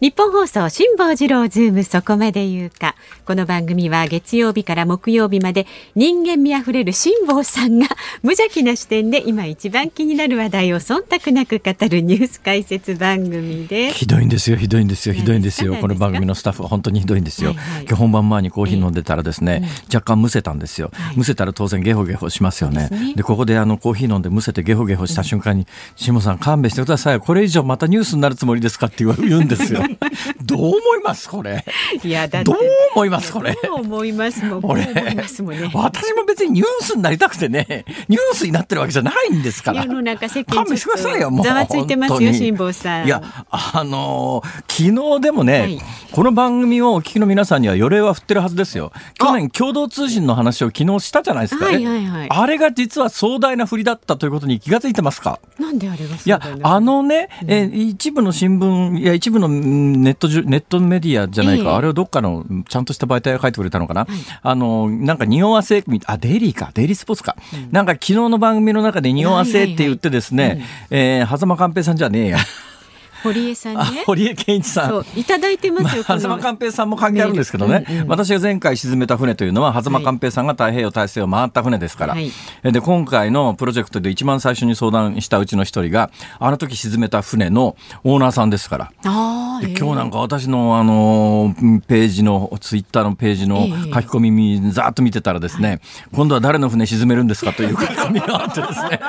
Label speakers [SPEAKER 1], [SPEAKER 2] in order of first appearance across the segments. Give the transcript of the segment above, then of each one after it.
[SPEAKER 1] 日本放送辛坊治郎ズームそこまで言うか。この番組は月曜日から木曜日まで人間味あふれる辛坊さんが 無邪気な視点で今一番気になる話題を忖度なく語るニュース解説番組です。
[SPEAKER 2] ひどいんですよひどいんですよひどいんですよ。この番組のスタッフは本当にひどいんですよ、はい。はい、今日本番前にコーヒー飲んでたらですね、えー、若干むせたんですよ、はい、むせたら当然ゲホゲホしますよね。で、ね、ここであのコーヒー飲んでむせてゲホゲホした瞬間に辛坊さん勘弁してください。これ以上またニュースになるつもりですか？って言うんですよ どう思いますこれ？いやだどう思いますこれ？
[SPEAKER 1] どう思いますもん。思いますもんね。
[SPEAKER 2] 私も別にニュースになりたくてね、ニュースになってるわけじゃないんですから。
[SPEAKER 1] 世の中世間ちょざわついてますよ辛坊さ
[SPEAKER 2] ん。いやあのー、昨日でもね、はい、この番組をお聞きの皆さんには予例は振ってるはずですよ。去年共同通信の話を昨日したじゃないですか、ね、はいはいはい、あれが実は壮大な振りだったということに気がついてますか？
[SPEAKER 1] なんであれがい
[SPEAKER 2] やあのね、え一部の新聞いや一部のネットネットメディアじゃないか、えー、あれをどっかのちゃんとした媒体が書いてくれたのかな、はい、あのなんか匂わせあデイリーか。デイリースポーツか、うん、なんか昨日の番組の中で匂わせって言ってですね、はいはいはい、えー、狭間寛平さんじゃねえや
[SPEAKER 1] 堀江さんね。
[SPEAKER 2] 堀江健一さん。
[SPEAKER 1] いただいてますよ。
[SPEAKER 2] まあ、狭間寛平さんも関係あるんですけどね、うんうん、私が前回沈めた船というのは、狭間寛平さんが太平洋大西を回った船ですから、はい、で、今回のプロジェクトで一番最初に相談したうちの一人が、あの時沈めた船のオーナーさんですから。今日なんか私のあのページの、ツイッターのページの書き込み、ざーっと見てたらですね、今度は誰の船沈めるんですかという書き込みがあってですね、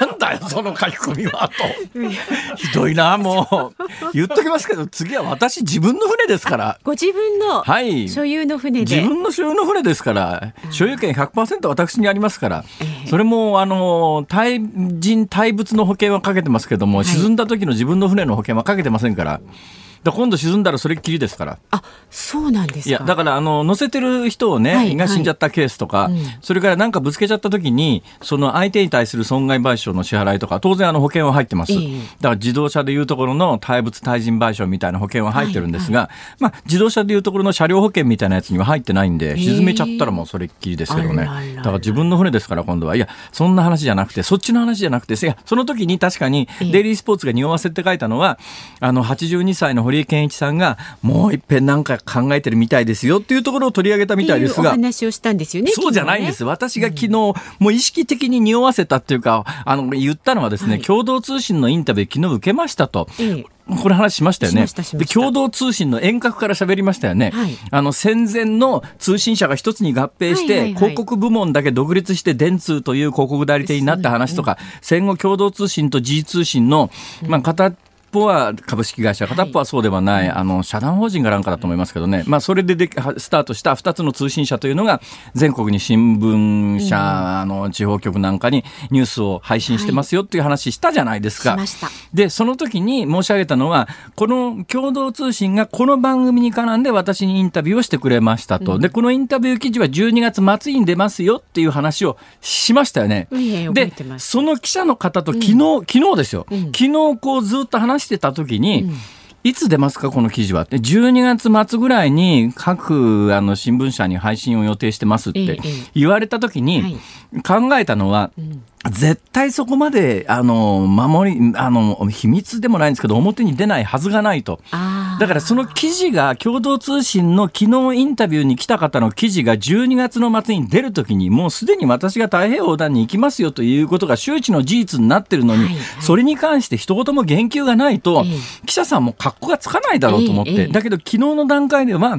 [SPEAKER 2] なんだよ、その書き込みは、と。ひどいな、もう。言っときますけど、次は私自分の船ですから。
[SPEAKER 1] ご自分の所有の船
[SPEAKER 2] で、はい、自分の所有の船ですから、所有権100%私にありますから、それも、あの、対人対物の保険はかけてますけども、沈んだ時の自分の船の保険はかけてませんから。だ今度沈んだらそれっきりですから。
[SPEAKER 1] あそうなんです
[SPEAKER 2] いやだからあの乗せてる人をね、はい、が死んじゃったケースとか、はい、それからなんかぶつけちゃった時にその相手に対する損害賠償の支払いとか当然あの保険は入ってます、えー、だから自動車でいうところの対物対人賠償みたいな保険は入ってるんですが、はいはい、まあ、自動車でいうところの車両保険みたいなやつには入ってないんで沈めちゃったらもうそれっきりですけどね、だから自分の船ですから今度は。いやそんな話じゃなくてそっちの話じゃなくていやその時に確かにデイリースポーツが匂わせって書いたのはあの82歳の堀江謙一さんがもう一遍なんか考えてるみたいですよっていうところを取り上げたみたいですが。
[SPEAKER 1] 話をしたんですよね。
[SPEAKER 2] そうじゃないんです。ね、私が昨日、もう意識的に匂わせたっていうか、あの、言ったのはですね、はい、共同通信のインタビュー昨日受けましたと。ええこれ話しましたよね。で共同通信の遠隔から喋りましたよね。はい、あの戦前の通信社が一つに合併して、広告部門だけ独立して電通という広告代理店になった話とか、戦後共同通信と G 通信の、まあ、片ぽは株式会社、片っぽはそうではない、はい、あの社団法人がなんかだと思いますけどね、まあ、それででスタートした2つの通信社というのが、全国に新聞社、うん、あの地方局なんかにニュースを配信してますよっていう話したじゃないですか。はい、で、その時に申し上げたのは、この共同通信がこの番組に絡んで私にインタビューをしてくれましたと。うん、で、このインタビュー記事は12月末に出ますよっていう話をしましたよね。で、その記者の方と昨日、うん、昨日ですよ。昨日こうずっと話してた時に、うん。いつ出ますか、この記事は。12月末ぐらいに各あの新聞社に配信を予定してますって言われたときに考えたのは、絶対そこまで、あの、守り、あの、秘密でもないんですけど、表に出ないはずがないと。だからその記事が共同通信の昨日インタビューに来た方の記事が12月の末に出るときにもうすでに私が太平洋横断に行きますよということが周知の事実になってるのに、はいはい、それに関して一言も言及がないと、記者さんも格好がつかないだろうと思って、だけど昨日の段階では、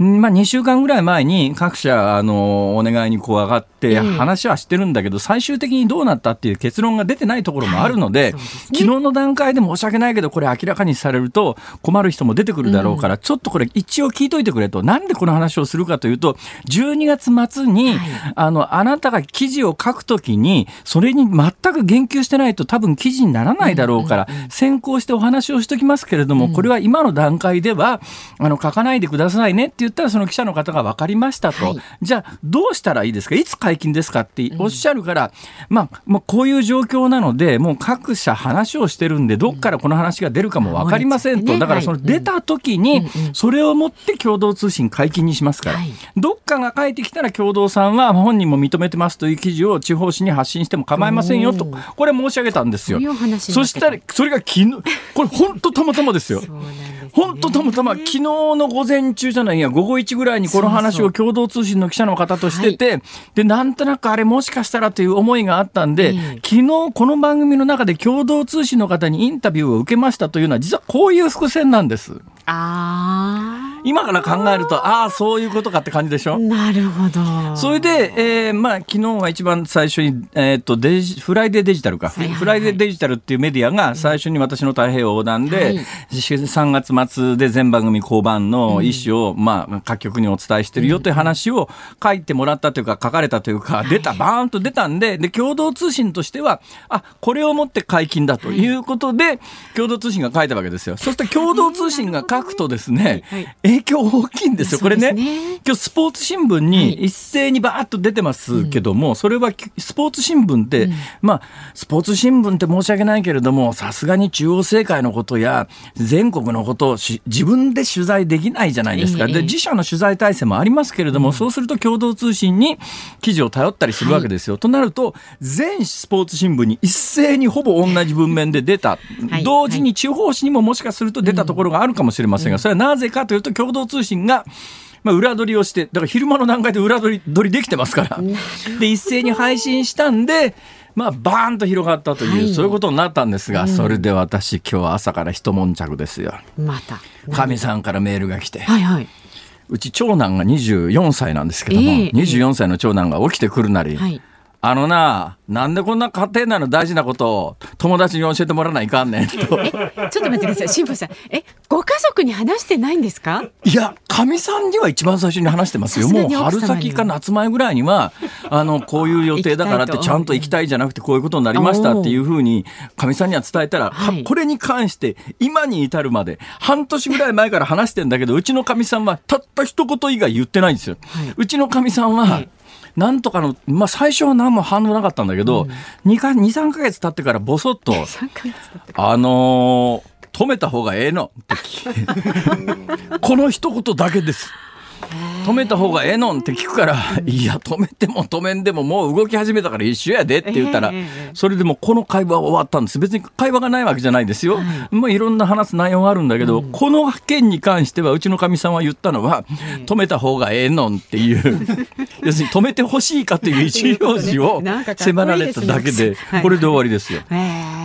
[SPEAKER 2] まあ、2週間ぐらい前に各社あのお願いにこう上がって話はしてるんだけど、最終的にどうなったっていう結論が出てないところもあるので、昨日の段階で申し訳ないけどこれ明らかにされると困る人も出てくるだろうから、うん、ちょっとこれ一応聞いといてくれと。なんでこの話をするかというと12月末に、はい、あのあなたが記事を書くときにそれに全く言及してないと多分記事にならないだろうから、先行してお話をしときますけれども、これは今の段階ではあの書かないでくださいねって言ったらその記者の方が分かりましたと、はい、じゃあどうしたらいいですか？いつ解禁ですかっておっしゃるから、うん、まあ、まあ、こういう状況なのでもう各社話をしてるんでどっからこの話が出るかも分かりませんと、だからその出た時にそれをもって共同通信解禁にしますから、はい、どっかが書いてきたら共同さんは本人も認めてますという記事を地方紙に発信しても構いませんよと。これ申し上げたんですよ。そしたらそれが昨日これ本当たまたまですよ。本当たまたま昨日の午前中じゃないや午後1ぐらいにこの話を共同通信の記者の方としてて、でなんとなくあれもしかしたらという思いがあったんで、昨日この番組の中で共同通信の方にインタビューを受けましたというのは実はこういう伏線なんです。あ今から考えるとああそういうことかって感じでしょ？
[SPEAKER 1] なるほど。
[SPEAKER 2] それで、えー、まあ昨日は一番最初に、えー、っとデジフライデーデジタルか、はいはいはい、フライデーデジタルっていうメディアが最初に私の太平洋横断で、はい、3月末で全番組交番の意思を、うん、まあ各局にお伝えしてるよという話を書いてもらったというか書かれたというか、出たバーンと出たんでで共同通信としてはあこれをもって解禁だということで、共同通信が書いたわけですよ。そして共同通信が書くとですね、影響大きいんですよ。これね、今日スポーツ新聞に一斉にバーッと出てますけども、それはスポーツ新聞って、まあ、スポーツ新聞って申し訳ないけれども、さすがに中央政界のことや全国のことを自分で取材できないじゃないですか。で、自社の取材体制もありますけれども、そうすると共同通信に記事を頼ったりするわけですよ。となると、全スポーツ新聞に一斉にほぼ同じ文面で出た。同時に地方紙にももしかすると出たところがあるかもしれませんが、それはなぜかというと共同通信がまあ、裏取りをして、だから昼間の段階で裏取り取りできてますから。で、一斉に配信したんで、まあ、バーンと広がったという、はい、そういうことになったんですが、うん、それで私、今日は朝から一悶着ですよ。また。かみさんからメールが来て。はいはい。うち長男が24歳なんですけども、えー、24歳の長男が起きてくるなり、はい、あのな、なんでこんな家庭内の大事なことを友達に教えてもらわないかんねんと。え、ちょっと
[SPEAKER 1] 待ってください。辛坊さん。え、ご家族に話してないんですか？
[SPEAKER 2] いや、かみさんには一番最初に話してますよ。もう春先か夏前ぐらいには、あの、こういう予定だからってちゃんと行きたいじゃなくてこういうことになりましたっていうふうに、かみさんには伝えたら、はい、これに関して今に至るまで半年ぐらい前から話してんだけど、うちのかみさんはたった一言以外言ってないんですよ。はい、うちのかみさんは、はいなんとかの、まあ、最初は何も反応なかったんだけど、うん、2か23か月経ってからぼそっと あのー、止めた方がええの この一言だけです。止めた方がええのんって聞くから、いや、止めても止めんでももう動き始めたから一緒やでって言ったら、それでもこの会話は終わったんです。別に会話がないわけじゃないですよ。まあいろんな話す内容があるんだけど、この件に関してはうちのかみさんは言ったのは、止めた方がええのんっていう、要するに止めてほしいかという一行詞を 迫られただけで、これで終わりですよ。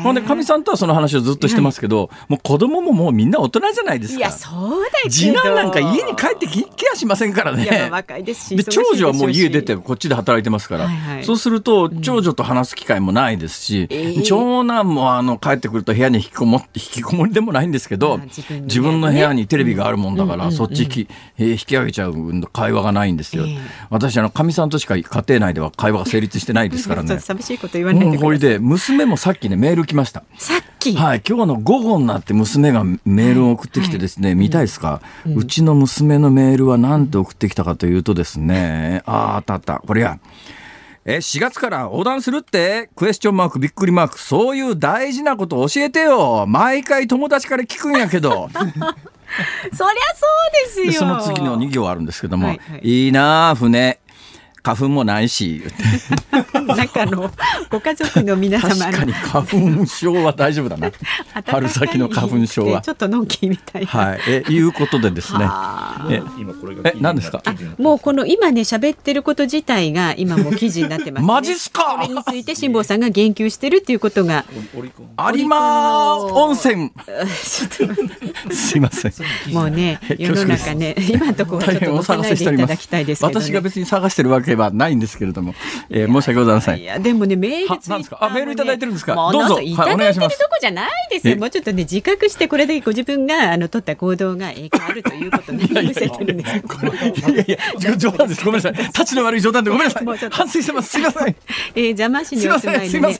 [SPEAKER 2] ほんで、かみさんとはその話をずっとしてますけど、もう子供ももうみんな大人じゃないですか。いや、
[SPEAKER 1] そうだ
[SPEAKER 2] 次男なんか家に帰ってきやしませんからね。若いですし。で、長女はもう家出てこっちで働いてますから。はいはい、そうすると、長女と話す機会もないですし、うん、長男もあの帰ってくると部屋に引きこもって、引きこもりでもないんですけど、自分ね、自分の部屋にテレビがあるもんだから、そっち引き,、えー、引き上げちゃう会話がないんですよ。えー、私、あの、かみさんとしか家庭内では会話が成立してないですからね。
[SPEAKER 1] 寂しいこと言わないで
[SPEAKER 2] これで、娘もさっきね、メール来ました。
[SPEAKER 1] さっき
[SPEAKER 2] はい、今日の午後になって娘がメールを送ってきてですね、はい、見たいですか、うん、うちの娘のメールは何て送ってきたかというとですね、ああ、あったあった。これや。え、4月から横断するって？クエスチョンマーク、びっくりマーク。そういう大事なこと教えてよ。毎回友達から聞くんやけど。そりゃ
[SPEAKER 1] そうですよ。
[SPEAKER 2] その次の2行あるんですけども。はいはい、いいなあ、船。花粉もないし。
[SPEAKER 1] 中のご家族の皆様
[SPEAKER 2] 確かに花粉症は大丈夫だな。春先の花粉症は。
[SPEAKER 1] ちょっとのんきみたい
[SPEAKER 2] はい。え、いうことでですね。え、今これが。え、何ですか？
[SPEAKER 1] もうこの今ね喋ってること自体が今も記事になってます、ね。
[SPEAKER 2] マジっすか？
[SPEAKER 1] それについて辛坊さんが言及してるっていうことが。
[SPEAKER 2] 有馬温泉。すいません。
[SPEAKER 1] もうね世の中ね今のところはちょっと載せないでいただきたいですけど、ね、
[SPEAKER 2] 私が別に探してるわけはないんですけれども、えー、申し訳ございません。い
[SPEAKER 1] やでもねメール、ね。
[SPEAKER 2] あメールいただいてるんですか？どうぞ。
[SPEAKER 1] いただいてるとこじゃないですよ。もうちょっとね自覚してこれだけご自分があの取った行動が影響あるということね見せてるんです。
[SPEAKER 2] いやいや冗談です。ごめんなさい。立ちの悪い冗談でごめんなさい。反省してます。すみません。
[SPEAKER 1] えー、邪魔しにお住まいのね。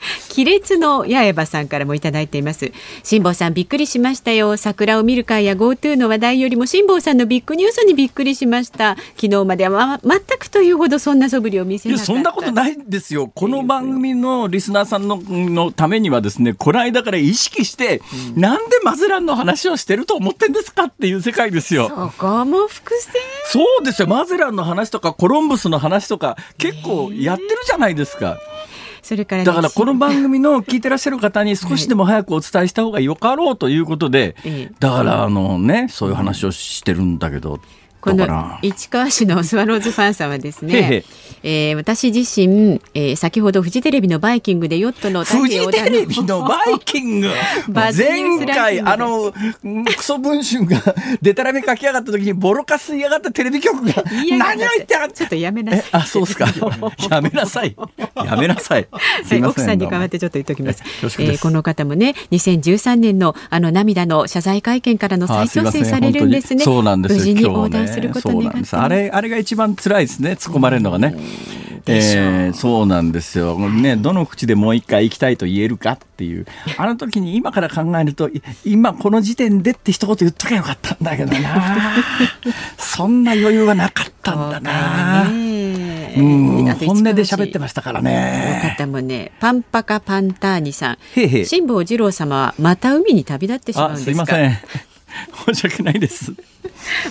[SPEAKER 1] 亀裂の八重歯さんからもいただいています。辛坊さんびっくりしましたよ。桜を見る会や GoTo の話題よりも辛坊さんのビッグニュースにびっくりしました。昨日までは、ま、全くというほどそんな素振りを見せなか
[SPEAKER 2] そんなことないですよ。この番組のリスナーさんののためにはですねこの間から意識して、うん、なんでマゼランの話をしてると思ってんですかっていう世界ですよ。
[SPEAKER 1] そこも伏線？
[SPEAKER 2] そうですよ。マゼランの話とかコロンブスの話とか結構やってるじゃないですか、それから、だからこの番組の聞いてらっしゃる方に少しでも早くお伝えした方がよかろうということで、だからあのねそういう話をしてるんだけど
[SPEAKER 1] この市川市のスワローズファンさんはですね、えー、私自身、えー、先ほどフジテレビのバイキングでヨットの
[SPEAKER 2] フジテレビのバイキング。前回あのクソ文春がデタラメ書きやがった時にボロカス言いやがったテレビ局が何を言って
[SPEAKER 1] ちょっとやめなさい。
[SPEAKER 2] あそうですか。やめなさい。やめなさい。
[SPEAKER 1] はい、奥さんに代わってちょっと言っておきます、えー、この方もね2013年のあの涙の謝罪会見からの再挑戦されるんですね。
[SPEAKER 2] そうなんです
[SPEAKER 1] 無事に横断すること願
[SPEAKER 2] あれあれが一番辛いですね突っ込まれるのがね。えー、そうなんですよ、ね、どの口でもう一回行きたいと言えるかっていう、あの時に今から考えると、今この時点でって一言言っとけばよかったんだけどな、そんな余裕はなかったんだな。うん、本音で喋ってましたからね。
[SPEAKER 1] 方もね、パンパカパンターニさん。辛坊治郎様はまた海に旅立ってしまうんですか？すいません。
[SPEAKER 2] 申し訳ないです。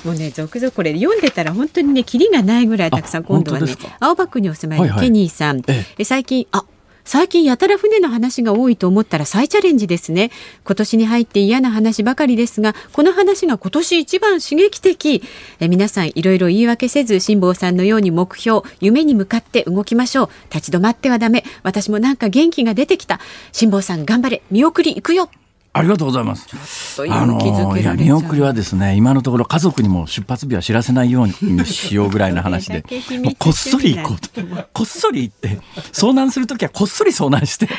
[SPEAKER 1] もうね続々これ読んでたら本当にねキリがないぐらいたくさん今度はね青葉区にお住まいのケニーさん、はいはい、え最近あ最近やたら船の話が多いと思ったら再チャレンジですね。今年に入って嫌な話ばかりですがこの話が今年一番刺激的。え皆さんいろいろ言い訳せず辛坊さんのように目標夢に向かって動きましょう。立ち止まってはダメ。私もなんか元気が出てきた。辛坊さん頑張れ。見送り行くよ
[SPEAKER 2] ありがとうございます。あのいや見送りはですね今のところ家族にも出発日は知らせないようにしようぐらいの話で もうこっそり行こうと。こっそり行って遭難する時はこっそり遭難して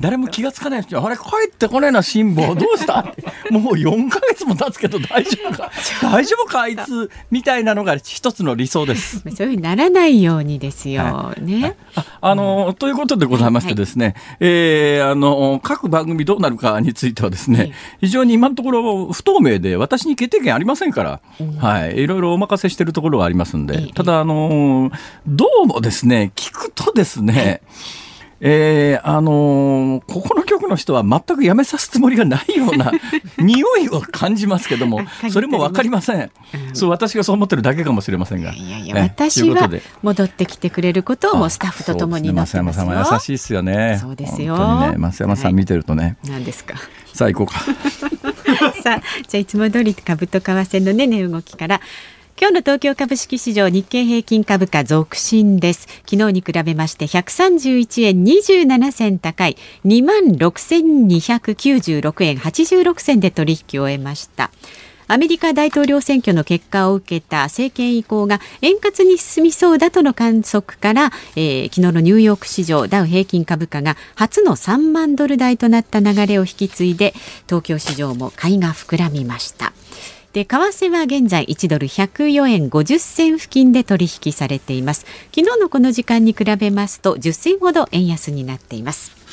[SPEAKER 2] 誰も気が付かないうちあれ帰ってこないな辛抱。どうしたもう4か月も経つけど大丈夫か。大丈夫かあいつみたいなのが一つの理想です。
[SPEAKER 1] そういうふうにならないようにですよ、はい、ね。
[SPEAKER 2] ああのということでございましてですね、はい、えー、あの各番組どうなるかについてはですね、非常に今のところ不透明で、私に決定権ありませんから、はい、いろいろお任せしているところがありますんで、ただ、あのどうもですね、聞くとですね、えー、あのー、ここの局の人は全く辞めさすつもりがないような 匂いを感じますけども、それも分かりません、うん、そう私がそう思ってるだけかもしれませんが。
[SPEAKER 1] いやいや、私は戻ってきてくれることをもスタッフとともに
[SPEAKER 2] なってますよ。増山さんは優しいですよね。
[SPEAKER 1] そうですよ。
[SPEAKER 2] ね、増山さん見てるとね。
[SPEAKER 1] 何、はい、ですか？
[SPEAKER 2] さあ行こうか。
[SPEAKER 1] さあじゃあいつも通り株と為替のね値動きから今日の東京株式市場日経平均株価続伸です昨日に比べまして131円27銭高い2万6296円86銭で取引を終えましたアメリカ大統領選挙の結果を受けた政権移行が円滑に進みそうだとの観測から、えー、昨日のニューヨーク市場ダウ平均株価が初の3万ドル台となった流れを引き継いで東京市場も買いが膨らみました。で為替は現在1ドル104円50銭付近で取引されています。昨日のこの時間に比べますと10銭ほど円安になっています。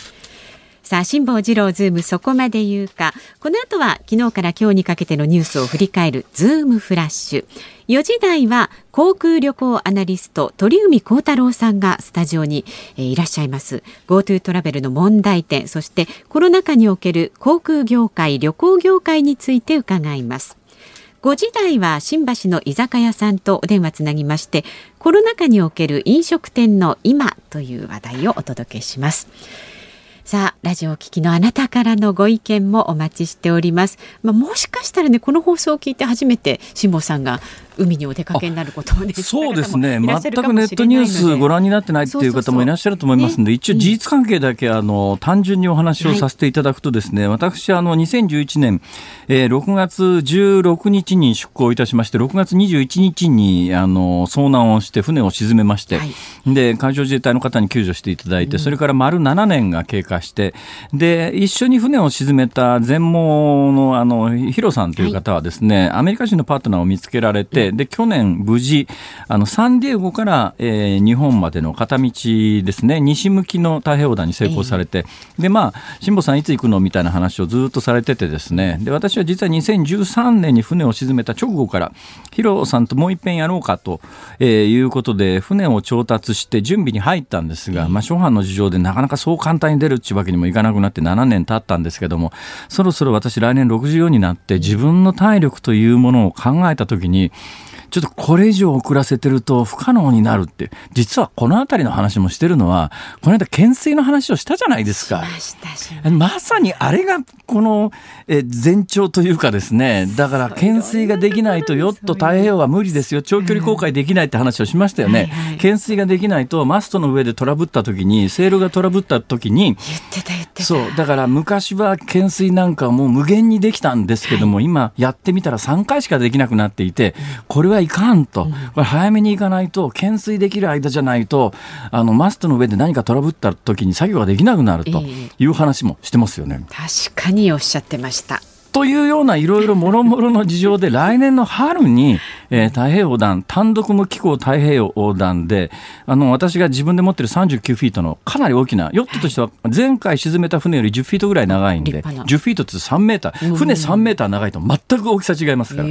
[SPEAKER 1] さあ辛坊治郎ズームそこまで言うか。この後は昨日から今日にかけてのニュースを振り返るズームフラッシュ。4時台は航空旅行アナリスト鳥海高太郎さんがスタジオに、え、いらっしゃいます。GoTo トラベルの問題点そしてコロナ禍における航空業界旅行業界について伺います。5時台は新橋の居酒屋さんとお電話つなぎましてコロナ禍における飲食店の今という話題をお届けします。さあラジオを聴きのあなたからのご意見もお待ちしております。まあ、もしかしたらねこの放送を聞いて初めて辛坊さんが海にお出かけになることをね
[SPEAKER 2] そうですね。全くネットニュースご覧になってないっていう方もいらっしゃると思いますので、一応事実関係だけあの単純にお話をさせていただくとですね、はい、私あの2011年、えー、6月16日に出港いたしまして6月21日にあの遭難をして船を沈めまして、はい、で海上自衛隊の方に救助していただいて、うん、それから丸7年が経過してで一緒に船を沈めた全盲のあのヒロさんという方はですね、はい、アメリカ人のパートナーを見つけられて、で、去年無事、あの、サンディエゴから、えー、日本までの片道ですね、西向きの太平洋横断に成功されて、えー、で、まあ、辛坊さんいつ行くのみたいな話をずっとされててですね、で、私は実は2013年に船を沈めた直後から、ヒロさんともう一遍やろうかと、えー、いうことで、船を調達して準備に入ったんですが、まあ、諸般の事情でなかなかそう簡単に出るっていうわけにもいかなくなって7年経ったんですけども、そろそろ私来年64になって自分の体力というものを考えたときに、ちょっとこれ以上遅らせてると不可能になるって、実はこの辺りの話もしてるのは、この間懸垂の話をしたじゃないですか。まさにあれがこのえ前兆というかですね、だから懸垂ができないとヨット太平洋は無理ですよ、長距離航海できないって話をしましたよね。懸垂ができないとマストの上でトラブった時に、セールがトラブった時に、そう、だから昔は懸垂なんかもう無限にできたんですけども、今やってみたら3回しかできなくなっていて、これはいかんと、これ早めに行かないと、懸垂できる間じゃないと、あの、マストの上で何かトラブった時に作業ができなくなるという話もしてますよね。
[SPEAKER 1] 確かにおっしゃってました。
[SPEAKER 2] というようないろいろもろもろの事情で来年の春に、えー、太平洋横断単独無機構太平洋横断であの私が自分で持ってる39フィートのかなり大きなヨットとしては前回沈めた船より10フィートぐらい長いんで10フィートって3メーター。船3メーター長いと全く大きさ違いますから。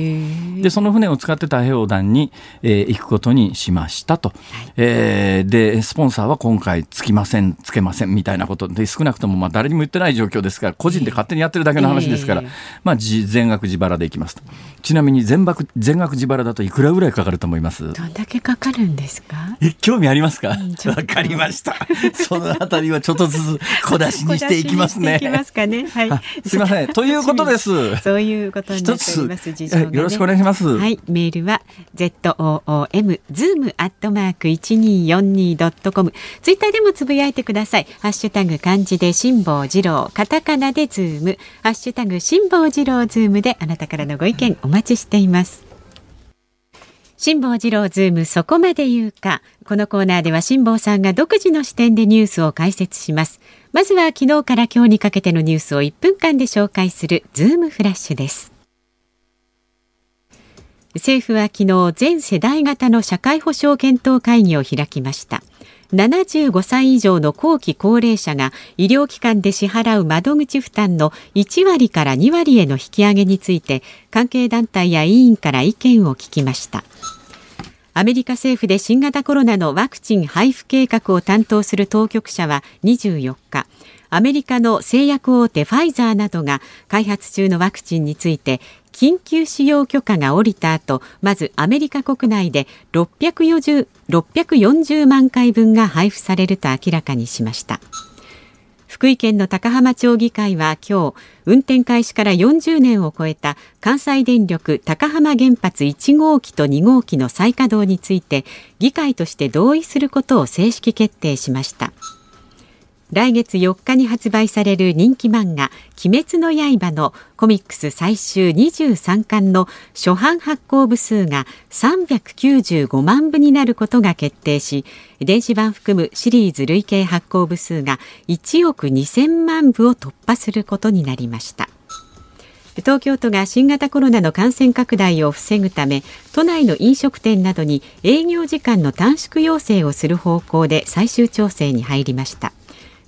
[SPEAKER 2] でその船を使って太平洋横断に、えー、行くことにしましたと、はい、えー、でスポンサーは今回つきませんつけませんみたいなことで少なくともまあ誰にも言ってない状況ですから個人で勝手にやってるだけの話ですから。まあ、全額自腹でいきますと。ちなみに全額全額自腹だといくらぐらいかかると思います？
[SPEAKER 1] どんだけかかるんですか？
[SPEAKER 2] え興味ありますか？わ、うん、かりました。そのあたりはちょっとずつ小出しにしていきますね。
[SPEAKER 1] いきますかね。はい。
[SPEAKER 2] すみません。ということです。
[SPEAKER 1] そういうことになっております。事情、
[SPEAKER 2] ね、よろしくお願いします。
[SPEAKER 1] はい。メールは ZOOM zoom アットマーク 1242.com ツイッターでもつぶやいてください。ハッシュタグ漢字で辛坊治郎。カタカナでズーム。ハッシュタグ辛坊治郎ズームであなたからのご意見お待ちしています辛坊治郎ズームそこまで言うか。このコーナーでは辛坊さんが独自の視点でニュースを解説します。まずは昨日から今日にかけてのニュースを1分間で紹介するズームフラッシュです。政府は昨日全世代型の社会保障検討会議を開きました。75歳以上の後期高齢者が医療機関で支払う窓口負担の1割から2割への引き上げについて関係団体や委員から意見を聞きました。アメリカ政府で新型コロナのワクチン配布計画を担当する当局者は24日アメリカの製薬大手ファイザーなどが開発中のワクチンについて緊急使用許可が下りた後まずアメリカ国内で640 640万回分が配布されると明らかにしました。福井県の高浜町議会は今日運転開始から40年を超えた関西電力高浜原発1号機と2号機の再稼働について議会として同意することを正式決定しました。来月4日に発売される人気漫画鬼滅の刃のコミックス最終23巻の初版発行部数が395万部になることが決定し電子版含むシリーズ累計発行部数が1億2000万部を突破することになりました。東京都が新型コロナの感染拡大を防ぐため都内の飲食店などに営業時間の短縮要請をする方向で最終調整に入りました。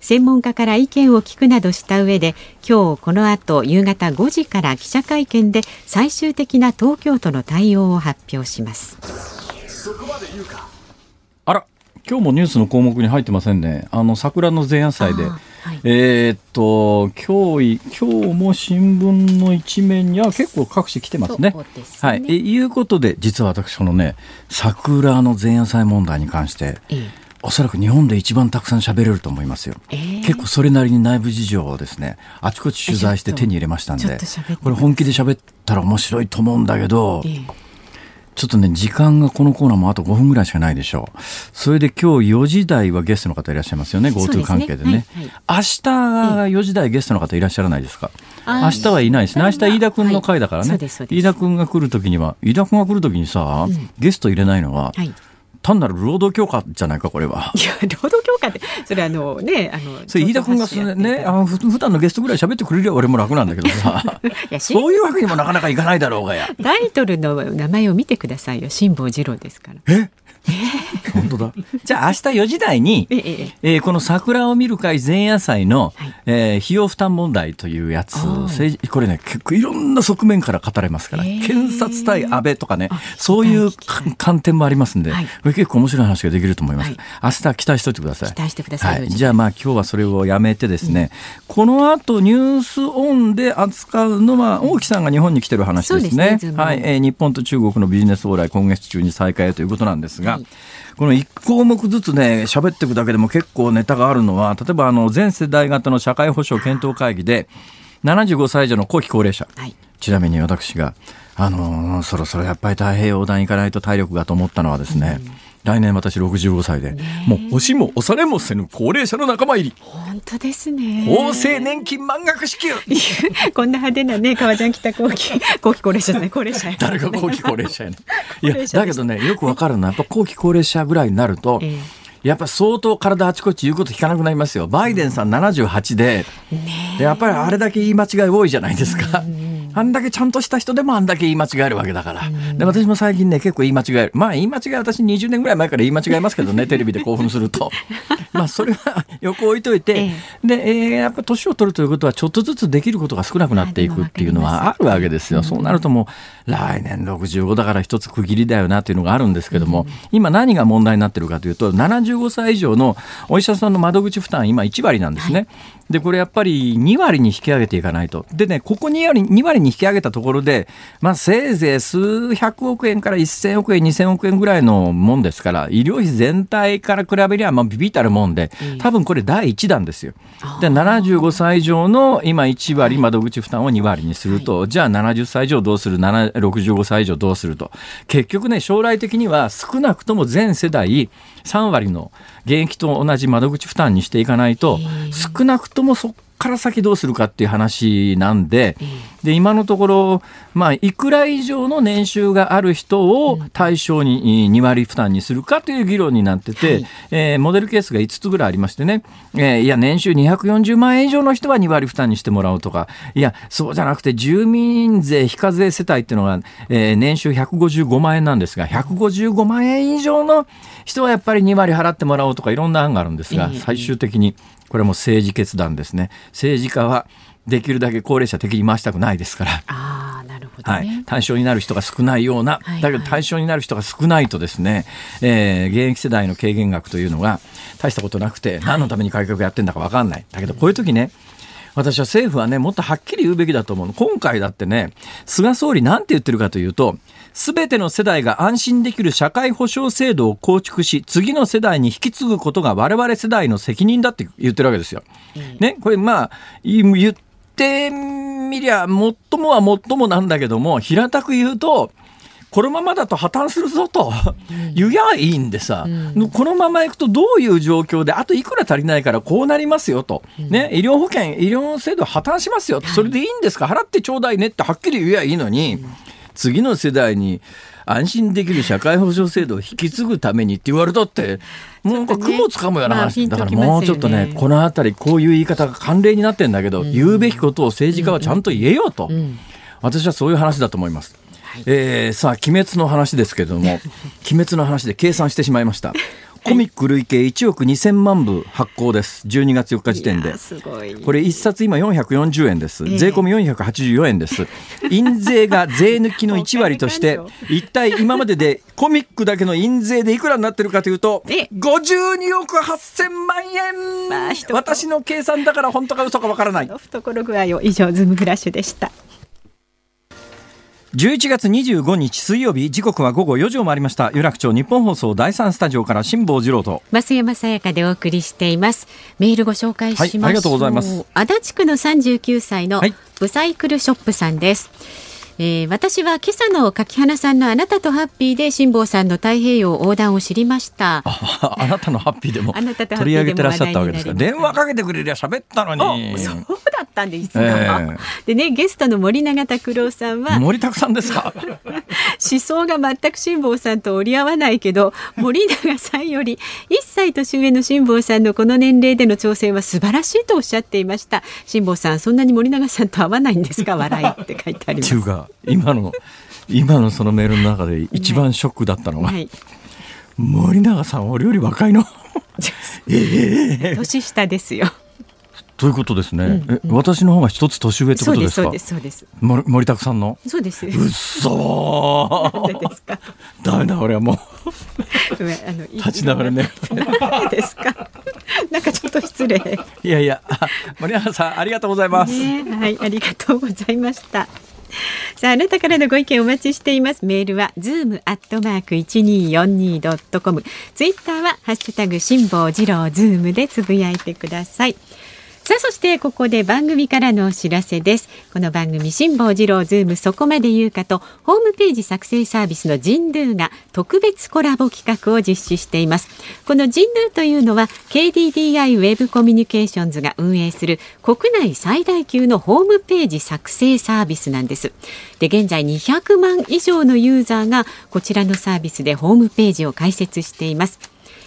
[SPEAKER 1] 専門家から意見を聞くなどした上で今日この後夕方5時から記者会見で最終的な東京都の対応を発表します。
[SPEAKER 2] あら今日もニュースの項目に入ってませんね。あの桜の前夜祭で。はい、えー、っと今日今日も新聞の一面には結構各紙来てますね。ね。はい、えいうことで実は私このね桜の前夜祭問題に関して。えーおそらく日本で一番たくさん喋れると思いますよ、えー、結構それなりに内部事情をですねあちこち取材して手に入れましたんでこれ本気で喋ったら面白いと思うんだけど、えー、ちょっとね時間がこのコーナーもあと5分ぐらいしかないでしょう。それで今日4時台はゲストの方いらっしゃいますよね GoTo 関係でね、はいはい、明日が4時台ゲストの方いらっしゃらないですか、明日はいないですね。明日飯田君の会だからね、はい、飯田君が来る時には飯田君が来る時にさ、うん、ゲスト入れないのは、はい単なる労働強化じゃないかこれは。
[SPEAKER 1] いや労働強化ってそれあのねあの
[SPEAKER 2] それ飯田君がねあふ普段のゲストぐらい喋ってくれりゃ俺も楽なんだけどさ そういうわけにもなかなかいかないだろうがや。
[SPEAKER 1] タイトルの名前を見てくださいよ辛坊治郎ですから。
[SPEAKER 2] え？本当だ。じゃあ明日4時台に、えええー、この桜を見る会前夜祭の、はい、えー、費用負担問題というやつ、これね、結構いろんな側面から語れますから、検察対安倍とかね、そういう観点もありますんで、はい、これ結構面白い話ができると思います。はい、明日期待しておいてください。
[SPEAKER 1] 期待してください。はい、
[SPEAKER 2] じゃあまあ今日はそれをやめてですね、うん、この後ニュースオンで扱うのは、大木さんが日本に来てる話ですね。すねはい、えー、日本と中国のビジネス往来今月中に再開ということなんですが、この1項目ずつね、喋っていくだけでも結構ネタがあるのは、例えばあの全世代型の社会保障検討会議で、75歳以上の後期高齢者、はい、ちなみに私が、あのー、そろそろやっぱり太平洋横断行かないと体力がと思ったのはですね、うん来年私65歳で、もう押しも押されもせぬ高齢者の仲間入り。
[SPEAKER 1] 本当ですね。
[SPEAKER 2] 厚生年金満額支給。
[SPEAKER 1] こんな派手なね革ジャン着た後期後期高齢者ね高齢者、
[SPEAKER 2] 誰が後期高齢者やねいやだけどねよくわかるのはやっぱ後期高齢者ぐらいになると、えーやっぱ相当体あちこち言うこと聞かなくなりますよ。バイデンさん78で、でやっぱりあれだけ言い間違い多いじゃないですか。あんだけちゃんとした人でもあんだけ言い間違えるわけだから。で私も最近ね結構言い間違える。まあ言い間違い私20年ぐらい前から言い間違えますけどね テレビで興奮すると。まあそれは横置いといて、ええ、で、えー、やっぱ年を取るということはちょっとずつできることが少なくなっていくっていうのはあるわけですよ。そうなるともう来年65だから一つ区切りだよなっていうのがあるんですけども、今何が問題になってるかというと75歳以上のお医者さんの窓口負担今1割なんですね。はいで、これやっぱり2割に引き上げていかないと。でね、ここ2割 ,2 割に引き上げたところで、まあ、せいぜい数百億円から1000億円、2000億円ぐらいのもんですから、医療費全体から比べりゃ、まあ、ビビたるもんで、多分これ第1弾ですよ。で、75歳以上の今1割窓口負担を2割にすると、はい、じゃあ70歳以上どうする、65歳以上どうすると。結局ね、将来的には少なくとも全世代3割の現役と同じ窓口負担にしていかないと、少なくとももそこから先どうするかっていう話なんで、で今のところ、まあ、いくら以上の年収がある人を対象に2割負担にするかという議論になってて、はい、えー、モデルケースが5つぐらいありましてね、えー、いや、年収240万円以上の人は2割負担にしてもらおうとか、いや、そうじゃなくて、住民税非課税世帯っていうのが、えー、年収155万円なんですが、155万円以上の人はやっぱり2割払ってもらおうとか、いろんな案があるんですが、最終的にこれも政治決断ですね。政治家はできるだけ高齢者的に回したくないですから。
[SPEAKER 1] あなるほど、ね、
[SPEAKER 2] はい、対象になる人が少ないような、だけど対象になる人が少ないとですね、えー、現役世代の軽減額というのが大したことなくて、何のために改革やってんだか分かんない。だけどこういう時ね、私は政府はね、もっとはっきり言うべきだと思うの。今回だってね、菅総理なんて言ってるかというと、すべての世代が安心できる社会保障制度を構築し、次の世代に引き継ぐことが我々世代の責任だって言ってるわけですよ。ね、これまあ、言ってみりゃ、最もは最もなんだけども、平たく言うと、このままだと破綻するぞと。言やいいんでさ、うん、このままいくとどういう状況で、あといくら足りないからこうなりますよと、うん、ね、医療保険、医療制度破綻しますよ、それでいいんですか、払ってちょうだいねってはっきり言えばいいのに、うん。次の世代に安心できる社会保障制度を引き継ぐためにって言われたって、もうなんか雲つかむような話、だからもうちょっとね、この辺りこういう言い方が慣例になってんだけど、言うべきことを政治家はちゃんと言えよと、私はそういう話だと思います。えー、さあ、鬼滅の話ですけれども、鬼滅の話で計算してしまいました。コミック累計1億2000万部発行です。12月4日時点で。これ1冊今440円です、税込み484円です。印税が税抜きの1割として一体今まででコミックだけの印税でいくらになってるかというと52億8000万円、まあ、私の計算だから本当か嘘かわからない。
[SPEAKER 1] 懐具合を以上ズームフラッシュでした
[SPEAKER 2] 11月25日水曜日時刻は午後4時を回りました。有楽町日本放送第三スタジオから辛坊治郎と。
[SPEAKER 1] 増山さやかでお送りしています。メールご紹介します、はい、あ
[SPEAKER 2] りがとうございます。
[SPEAKER 1] 足立区の39歳のブサイクルショップさんです、はいえー、私は今朝の柿花さんのあなたとハッピーで辛坊さんの太平洋横断を知りました。
[SPEAKER 2] ああなたの ハッピーでも取り上げてらっしゃったわけですか？電話かけてくれりゃ喋ったのに。
[SPEAKER 1] そうだったんですが、えー、でねゲストの森永拓郎さんは
[SPEAKER 2] 森拓さんですか？
[SPEAKER 1] 思想が全く辛坊さんと折り合わないけど森永さんより1歳年上の辛坊さんのこの年齢での挑戦は素晴らしいとおっしゃっていました。辛坊さんそんなに森永さんと合わないんですか？笑いって書いてあります
[SPEAKER 2] 今の今のそのメールの中で一番ショックだったのが、はい、森永さん俺より若いの？
[SPEAKER 1] えー、年下ですよ。
[SPEAKER 2] ということですね、うんうん、私の方が一つ年上ってことですか？そうですそうです森森拓さんの？
[SPEAKER 1] そうです。う
[SPEAKER 2] っそですか？ダメだ俺はもう。あの立ちながらね
[SPEAKER 1] ですか？なんかちょっと失礼。
[SPEAKER 2] いやいや森永さんありがとうございます、
[SPEAKER 1] ね、はいありがとうございました さあ、あなたからのご意見お待ちしています。メールは、ズームアットマーク 1242.com。ツイッターは、ハッシュタグ、辛坊治郎ズームでつぶやいてください。さあそしてここで番組からのお知らせです。この番組辛坊治郎ズームそこまで言うかとホームページ作成サービスのジンドゥが特別コラボ企画を実施しています。このジンドゥというのは KDDI ウェブコミュニケーションズが運営する国内最大級のホームページ作成サービスなんです。で現在200万以上のユーザーがこちらのサービスでホームページを開設しています。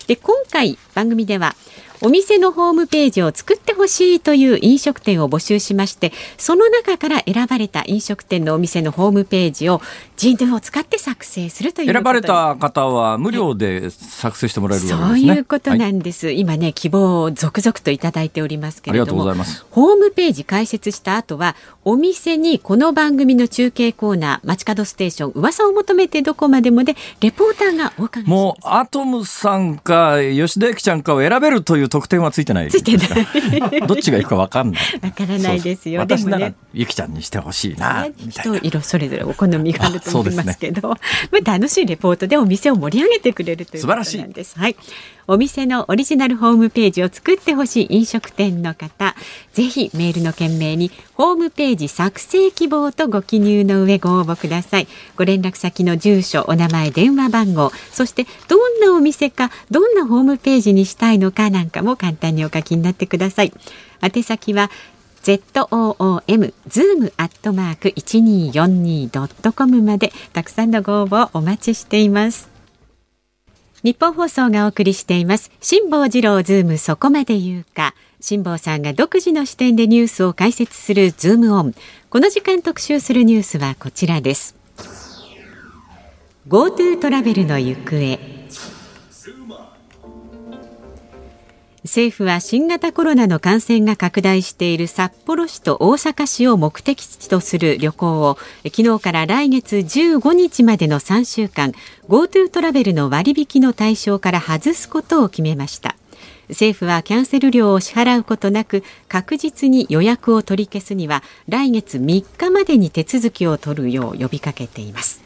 [SPEAKER 1] で今回番組ではお店のホームページを作ってほしいという飲食店を募集しましてその中から選ばれた飲食店のお店のホームページをジンドゥを使って作成するという
[SPEAKER 2] 選ばれた方は無料で作成してもらえるわけです
[SPEAKER 1] ね、そういうことなんです、はい、今ね希望を続々といただいておりますけれどもホームページ開設した後はお店にこの番組の中継コーナー街角ステーション噂を求めてどこまでもでレポーターがお伺いします。
[SPEAKER 2] もうアトムさんか吉田由紀ちゃんかを選べるという特典はついてない。ついてない。どっちがいくかわかんない。
[SPEAKER 1] わからないですよ。
[SPEAKER 2] 私ならゆきちゃんにしてほしいな
[SPEAKER 1] 人色それぞれお好みがあると思いますけど、ね、まあ楽しいレポートでお店を盛り上げてくれるということなんです。はいお店のオリジナルホームページを作ってほしい飲食店の方ぜひメールの件名にホームページ作成希望とご記入の上ご応募ください。ご連絡先の住所お名前電話番号そしてどんなお店かどんなホームページにしたいのかなんかも簡単にお書きになってください。宛先は ZOOM ズームアットマーク 1242.com までたくさんのご応募をお待ちしています。日本放送がお送りしています。辛坊治郎ズームそこまで言うか。辛坊さんが独自の視点でニュースを解説するズームオン。この時間特集するニュースはこちらです。GoTo トラベルの行方。政府は新型コロナの感染が拡大している札幌市と大阪市を目的地とする旅行を昨日から来月15日までの3週間 GoTo トラベルの割引の対象から外すことを決めました。政府はキャンセル料を支払うことなく確実に予約を取り消すには来月3日までに手続きを取るよう呼びかけています。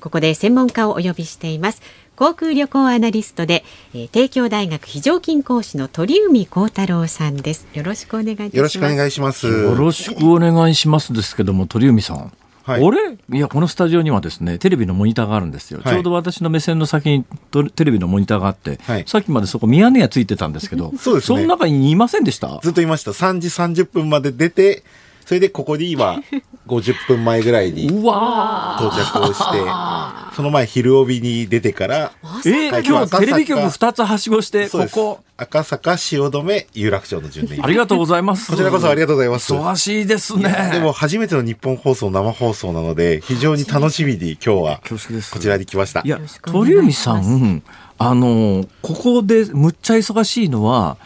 [SPEAKER 1] ここで専門家をお呼びしています。航空旅行アナリストで、えー、帝京大学非常勤講師の鳥海幸太郎さんです。よろしくお願いします。
[SPEAKER 3] よろしくお願いします。
[SPEAKER 2] よろしくお願いしますですけども鳥海さん。はい、あれ？いや、このスタジオにはですね、テレビのモニターがあるんですよ。はい、ちょうど私の目線の先にテレビのモニターがあって、はい、さっきまでそこミヤネ屋ついてたんですけど、そうです、ね、その中にいませんでした？
[SPEAKER 3] ずっといました。3時30分まで出て、それでここに今、50分前ぐらいに到着をして、その前昼帯に出てから、
[SPEAKER 2] えー、今日テレビ局2つはしごして、ここ。
[SPEAKER 3] 赤坂汐留有楽町の順で
[SPEAKER 2] ありがとうございます。
[SPEAKER 3] こちらこそありがとうございます。
[SPEAKER 2] 忙しいですね。
[SPEAKER 3] でも初めての日本放送生放送なので、非常に楽しみに今日はこちらに来ました。
[SPEAKER 2] いや、鳥海さん、あのここでむっちゃ忙しいのは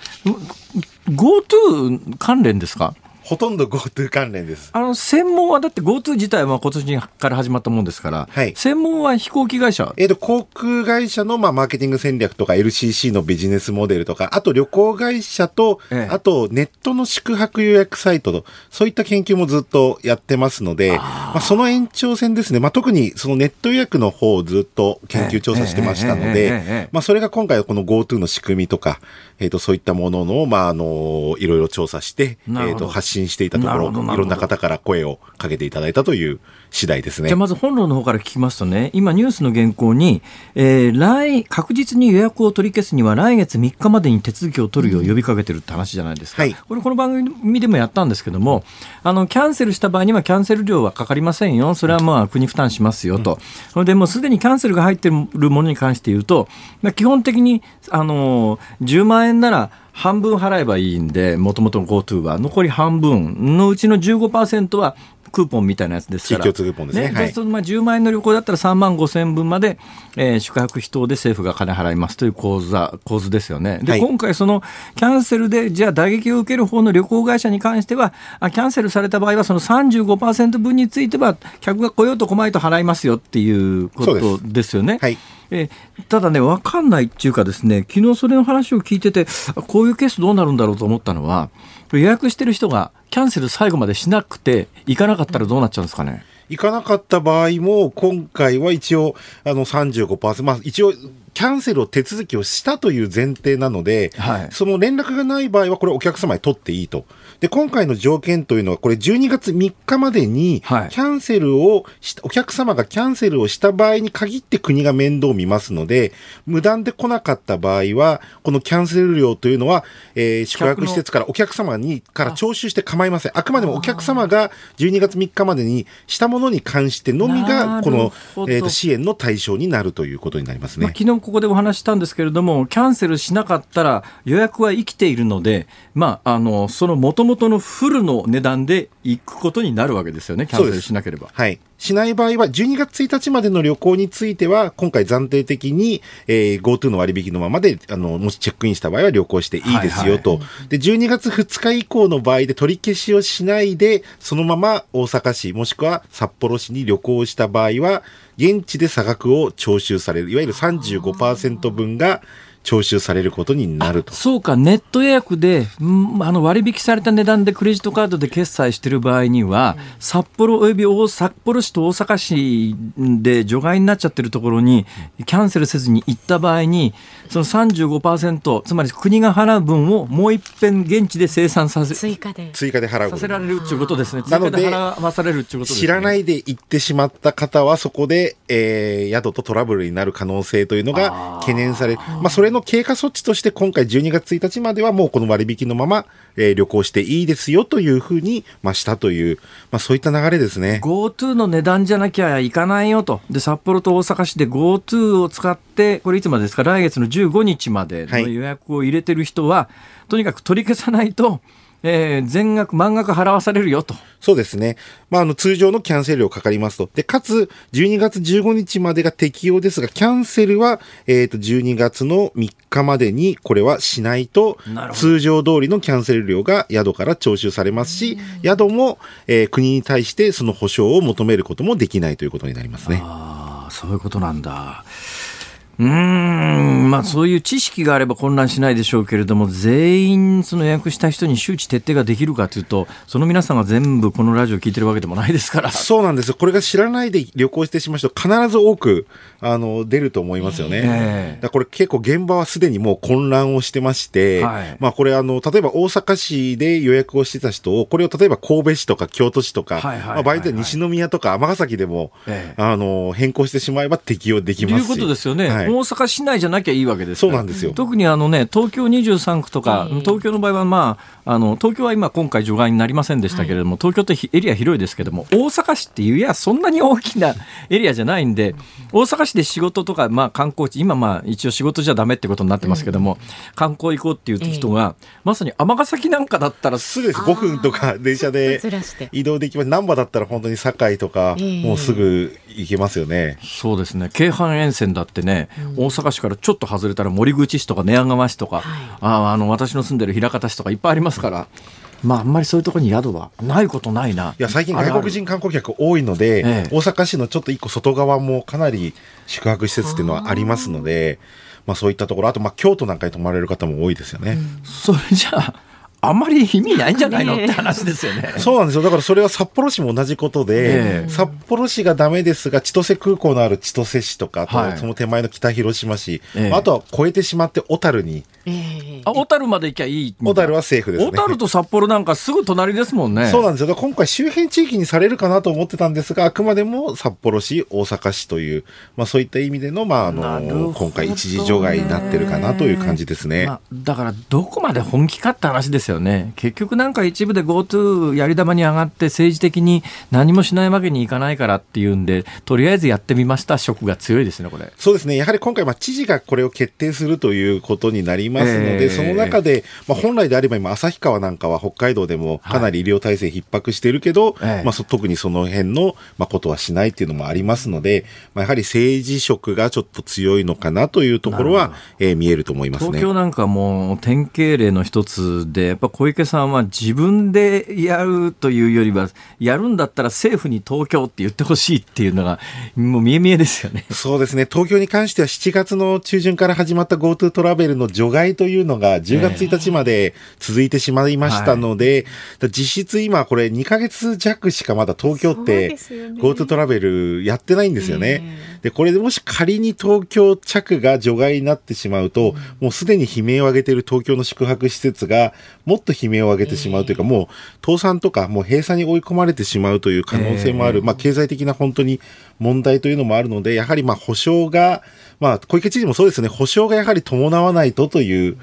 [SPEAKER 2] GoTo 関連ですか？
[SPEAKER 3] ほとんど GoTo 関連です。
[SPEAKER 2] あの、専門はだって GoTo 自体は今年から始まったもんですから、はい、専門は飛行機会社？
[SPEAKER 3] えっ、ー、と、航空会社の、まあ、マーケティング戦略とか LCC のビジネスモデルとか、あと旅行会社と、ええ、あとネットの宿泊予約サイトと、そういった研究もずっとやってますので、あまあ、その延長線ですね。まあ、特にそのネット予約の方をずっと研究調査してましたので、まあ、それが今回はこの GoTo の仕組みとか、えっ、ー、と、そういったものの、まあ、あの、いろいろ調査して、えっ、ー、と、発信していたところ、いろんな方から声をかけていただいたという次第ですね。
[SPEAKER 2] じゃまず本論の方から聞きますとね、今ニュースの原稿に、えー、来、確実に予約を取り消すには来月3日までに手続きを取るよう呼びかけてるって話じゃないですか。はい、これこの番組でもやったんですけども、あの、キャンセルした場合にはキャンセル料はかかりませんよ。それはまあ国負担しますよと。それでもうすでにキャンセルが入ってるものに関して言うと、まあ、基本的に、あの、10万円なら、半分払えばいいんで、もともとの GoTo は、残り半分のうちの15%はクーポンみたいなやつですから。ね。ねはい、まあ10万円の旅行だったら3万5千分まで、えー、宿泊費等で政府が金払いますという構図構図ですよね。で、はい、今回そのキャンセルで、じゃあ打撃を受ける方の旅行会社に関しては、あキャンセルされた場合はその35%分については、客が来ようと来まいと払いますよっていうことですよね。はいえただね、分かんないっていうかですね、昨日それの話を聞いてて、こういうケースどうなるんだろうと思ったのは、予約してる人がキャンセル最後までしなくて、行かなかったらどうなっちゃうんですかね？
[SPEAKER 3] 行かなかった場合も、今回は一応、あの35%、まあ一応、キャンセルを手続きをしたという前提なので、はい、その連絡がない場合は、これお客様に取っていいと。で、今回の条件というのは、これ12月3日までに、キャンセルをし、はい、お客様がキャンセルをした場合に限って国が面倒を見ますので、無断で来なかった場合は、このキャンセル料というのは、えー、宿泊施設からお客様に、から徴収して構いません。あくまでもお客様が12月3日までにしたものに関してのみが、この、えーと、支援の対象になるということになりますね。まあ、
[SPEAKER 2] 昨日ここでお話したんですけれども、キャンセルしなかったら予約は生きているので、まあ、あの、その元々のフルの値段で行くことになるわけですよね、キャンセルしなければ。
[SPEAKER 3] はい。しない場合は、12月1日までの旅行については、今回暫定的に、えー、GoTo の割引のままで、あの、もしチェックインした場合は旅行していいですよと。はいはい、で、12月2日以降の場合で取り消しをしないで、そのまま大阪市、もしくは札幌市に旅行した場合は、現地で差額を徴収される、いわゆる35%分が、徴収されることになると。
[SPEAKER 2] そうか、ネット予約で、あの割引された値段でクレジットカードで決済している場合には、うん、札幌および札幌市と大阪市で除外になっちゃってるところに、キャンセルせずに行った場合に、その35%、つまり国が払う分をもう一遍現地で生産させ
[SPEAKER 1] 追加で
[SPEAKER 3] 追加で払う
[SPEAKER 2] させられるっていうことですね。なので、払わされるっていうことですね。
[SPEAKER 3] 知らないで行ってしまった方は、そこで、えー、宿とトラブルになる可能性というのが懸念され、まあ、それの経過措置として今回12月1日まではもうこの割引のまま、えー、旅行していいですよというふうに、まあ、したという、まあ、そういった流れですね。
[SPEAKER 2] GoTo の値段じゃなきゃいかないよと。で、札幌と大阪市で GoTo を使って、これいつまでですか？来月の10 15日までの予約を入れてる人は、はい、とにかく取り消さないと、えー、全額、満額払わされるよと。
[SPEAKER 3] そうですね。まあ、あの、通常のキャンセル料かかりますと。で、かつ、12月15日までが適用ですが、キャンセルは、えっ、ー、と、12月の3日までに、これはしないと、通常通りのキャンセル料が宿から徴収されますし、宿も、えー、国に対してその保証を求めることもできないということになりますね。
[SPEAKER 2] ああ、そういうことなんだ。うん、まあそういう知識があれば混乱しないでしょうけれども、全員その予約した人に周知徹底ができるかというと、その皆さんが全部このラジオ聞いてるわけでもないですから。
[SPEAKER 3] そうなんですよ。これが知らないで旅行してしまう人、必ず多く、あの、出ると思いますよね。えー、だこれ結構現場はすでにもう混乱をしてまして、はい、まあこれあの、例えば大阪市で予約をしてた人を、これを例えば神戸市とか京都市とか、まあ場合によっては西宮とか尼崎でも、えー、あの、変更してしまえば適用できます。し。
[SPEAKER 2] ということですよね。はい。大阪市内じゃなきゃいいわけです
[SPEAKER 3] そうなんですよ。
[SPEAKER 2] 特にあの、ね、東京23区とか、東京の場合は、まあ、あの東京は今、今回除外になりませんでしたけれども、はい、東京ってエリア広いですけれども、大阪市っていういや、そんなに大きなエリアじゃないんで、大阪市で仕事とか、まあ、観光地、今、まあ、一応仕事じゃだめってことになってますけども、うん、観光行こうっていう人が、まさに尼崎なんかだったら
[SPEAKER 3] すぐです、5分とか電車で移動できます、難波だったら本当に堺とか、もうすぐ行けますよね。
[SPEAKER 2] そうですね。京阪沿線だってね、大阪市からちょっと外れたら森口市とか寝屋川市とか、はい、ああの私の住んでる枚方市とかいっぱいありますから。まあ、あんまりそういうところに宿はないことないな。
[SPEAKER 3] いや、最近外国人観光客多いので、ええ、大阪市のちょっと一個外側もかなり宿泊施設っていうのはありますので、まあそういったところ、あとまあ京都なんかに泊まれる方も多いですよね。
[SPEAKER 2] うん、それじゃあ、あんまり意味ないんじゃないのって話ですよね。
[SPEAKER 3] そうなんですよ。だからそれは札幌市も同じことで、えー、札幌市がダメですが、千歳空港のある千歳市とか、はい、その手前の北広島市、えー、あとは越えてしまって小樽に。
[SPEAKER 2] えー、あ小樽まで行きゃいい
[SPEAKER 3] 小樽はセーフですね。
[SPEAKER 2] 小樽と札幌なんかすぐ隣ですもんね。
[SPEAKER 3] そうなんですよ。今回周辺地域にされるかなと思ってたんですが、あくまでも札幌市、大阪市という、まあそういった意味での、まああの、今回一時除外になってるかなという感じですね。まあ、
[SPEAKER 2] だからどこまで本気かって話ですよね。結局なんか一部で GoTo やり玉に上がって政治的に何もしないわけにいかないからっていうんで、とりあえずやってみました色が強いですね、これ。
[SPEAKER 3] そうですね。やはり今回、まあ、知事がこれを決定するということになりますので、えー、その中で、まあ、本来であれば今、旭川なんかは北海道でもかなり医療体制逼迫しているけど、はい、まあ、特にその辺の、まあ、ことはしないっていうのもありますので、まあ、やはり政治色がちょっと強いのかなというところは、えー、見えると思いますね。
[SPEAKER 2] 東京なんかも典型例の一つで、ぱ小池さんは自分でやるというよりは、やるんだったら政府に東京って言ってほしいっていうのが、もう見え見えですよね。
[SPEAKER 3] そうですね。東京に関しては7月の中旬から始まった GoTo トラベルの除外というのが10月1日まで続いてしまいましたので、えーはい、実質今これ2ヶ月弱しかまだ東京って GoTo トラベルやってないんですよね。えー、で、これでもし仮に東京着が除外になってしまうと、うん、もうすでに悲鳴を上げている東京の宿泊施設がもっと悲鳴を上げてしまうというか、もう倒産とかもう閉鎖に追い込まれてしまうという可能性もある、えー、まあ経済的な本当に問題というのもあるので、やはりまあ保証が、まあ小池知事もそうですね、保証がやはり伴わないとという、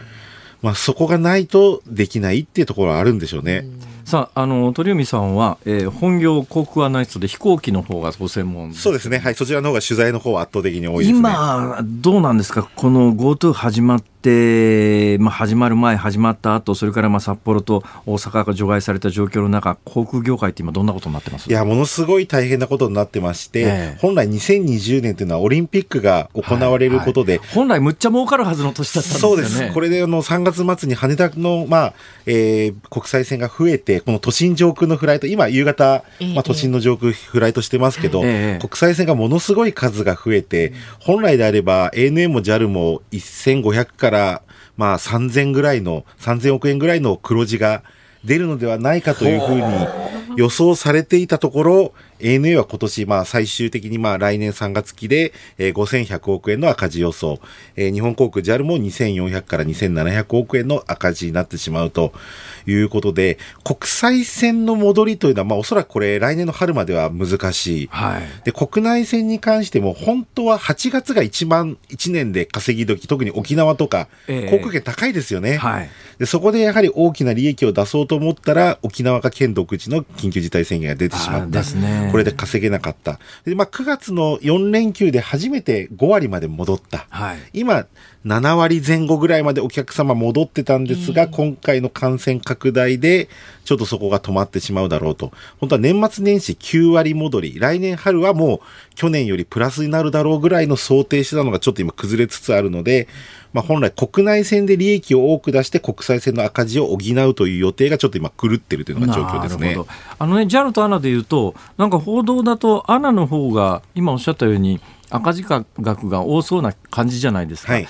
[SPEAKER 3] まあそこがないとできないっていうところはあるんでしょうね。うん
[SPEAKER 2] さあ、あの、鳥海さんは、えー、本業航空アナリストで飛行機の方がご専門
[SPEAKER 3] そうですね。はい。そちらの方が取材の方は圧倒的に多いですね。
[SPEAKER 2] 今、どうなんですか？この GoTo 始まって、まあ、始まる前、始まった後、それからまあ札幌と大阪が除外された状況の中、航空業界って今どんなことになってます？
[SPEAKER 3] いや、ものすごい大変なことになってまして、えー、本来2020年というのはオリンピックが行われることで、はいはい、
[SPEAKER 2] 本来むっちゃ儲かるはずの年だったんですよね。
[SPEAKER 3] そうです。これであの3月末に羽田の、まあ、えー、国際線が増えて、この都心上空のフライト、今夕方、まあ、都心の上空フライトしてますけど、えー、国際線がものすごい数が増えて、本来であれば ANA も JAL も1500からまあ3000ぐらいの、3000億円ぐらいの黒字が出るのではないかというふうに予想されていたところ、ANA は今年、まあ最終的にまあ来年3月期で、えー、5100億円の赤字予想、えー、日本航空 JAL も2400から2700億円の赤字になってしまうということで、国際線の戻りというのは、まあおそらくこれ来年の春までは難しい。はい、で、国内線に関しても本当は8月が一番1年で稼ぎ時、特に沖縄とか、航空券高いですよね、はい。で、そこでやはり大きな利益を出そうと思ったら、沖縄が県独自の緊急事態宣言が出てしまった。ですね。これで稼げなかった。で、まあ、9月の4連休で初めて5割まで戻った。はい、今、7割前後ぐらいまでお客様戻ってたんですが、今回の感染拡大で、ちょっとそこが止まってしまうだろうと。本当は年末年始9割戻り、来年春はもう去年よりプラスになるだろうぐらいの想定してたのがちょっと今崩れつつあるので、まあ、本来国内線で利益を多く出して国際線の赤字を補うという予定がちょっと今狂ってるというのが状況ですね。
[SPEAKER 2] あのね、JAL と ANA でいうと、なんか報道だと ANA の方が今おっしゃったように、赤字額が多そうな感じじゃないですか、はい、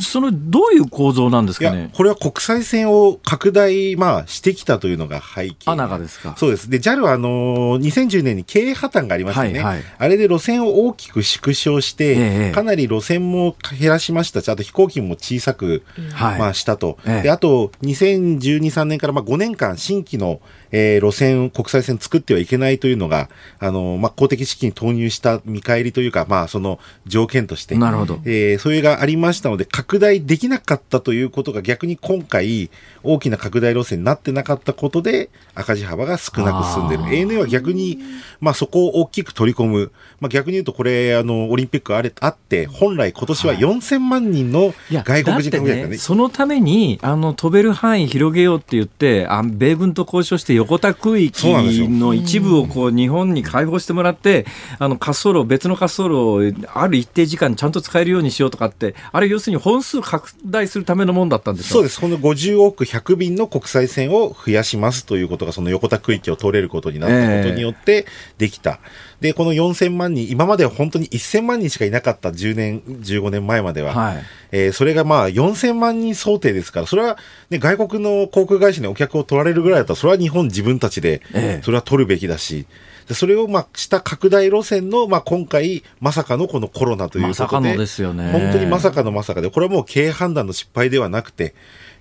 [SPEAKER 2] そのどういう構造なんですかね？
[SPEAKER 3] これは国際線を拡大、まあ、してきたというのが背景。
[SPEAKER 2] アナがですか。
[SPEAKER 3] そうです。で、JAL はあのー、2010年に経営破綻がありましたね、はいはい。あれで路線を大きく縮小して、ええ、かなり路線も減らしましたし、あと飛行機も小さく、まあ、したと。え、で、あと、2012、3年からまあ5年間新規のえー、路線、国際線作ってはいけないというのが、あの、まあ、公的資金投入した見返りというか、まあ、その条件として、
[SPEAKER 2] なるほど。
[SPEAKER 3] えー、それがありましたので、拡大できなかったということが逆に今回、大きな拡大路線になってなかったことで、赤字幅が少なく進んでる。ANA は逆に、まあ、そこを大きく取り込む。まあ、逆に言うと、これ、あの、オリンピックあれ、あって、本来今年は4000万人の外国人観
[SPEAKER 2] 光客ね、そのために、あの、飛べる範囲広げようって言って、あ米軍と交渉して横田区域の一部をこう日本に開放してもらって、あの滑走路、別の滑走路をある一定時間ちゃんと使えるようにしようとかって、あれ要するに本数拡大するためのもんだったんです
[SPEAKER 3] そうです。この50億100便の国際線を増やしますということが、その横田区域を通れることになったことによってできた。えー、で、この4000万人、今までは本当に1000万人しかいなかった10年、15年前までは。はい、えー、それがまあ4000万人想定ですから、それは、ね、外国の航空会社にお客を取られるぐらいだったら、それは日本自分たちで、それは取るべきだし、でそれをまあした拡大路線の、まあ、今回、まさかのこのコロナということで、まさかのですよね。本当にまさかのまさかで、これはもう経営判断の失敗ではなくて、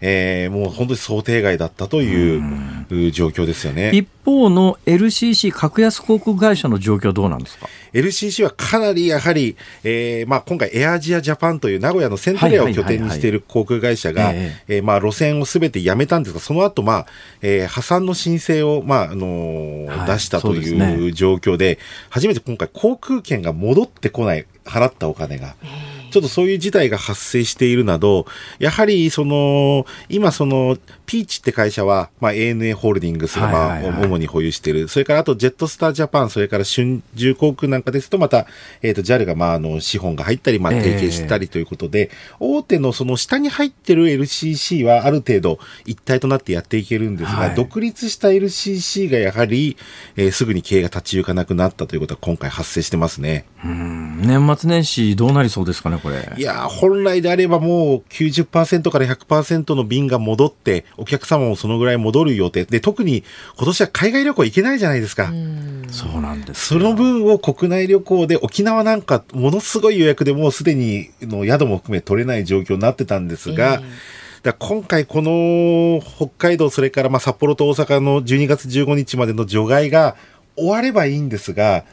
[SPEAKER 3] えー、もう本当に想定外だったという状況ですよね。
[SPEAKER 2] 一方の LCC 格安航空会社の状況はどうなんですか
[SPEAKER 3] ？LCC はかなりやはり、えーまあ、今回エアジアジャパンという名古屋のセントレアを拠点にしている航空会社が、えまあ、路線をすべてやめたんですが、その後、まあ、えー、破産の申請を、まあ、あのーはい、出したという状況で、初めて今回航空券が戻ってこない、払ったお金が。ちょっとそういう事態が発生しているなど、やはりその、今その、ピーチって会社は、まあ ANA ホールディングスがまあ、主に保有している。それからあとジェットスタージャパン、それから春秋航空なんかですと、また、えっ、ー、と、JAL がまああの、資本が入ったり、まあ提携したりということで、えー、大手のその下に入ってる LCC はある程度一体となってやっていけるんですが、はい、独立した LCC がやはり、えー、すぐに経営が立ち行かなくなったということは今回発生してますね。
[SPEAKER 2] うん年末年始どうなりそうですかね、これ。
[SPEAKER 3] いや、本来であればもう90%から100%の便が戻って、お客様もそのぐらい戻る予定で、特に今年は海外旅行行けないじゃないですか。
[SPEAKER 2] そうなんです。
[SPEAKER 3] その分を国内旅行で沖縄なんかものすごい予約でもうすでにの宿も含め取れない状況になってたんですが、えーだ今回この北海道、それからまあ札幌と大阪の12月15日までの除外が終わればいいんですが、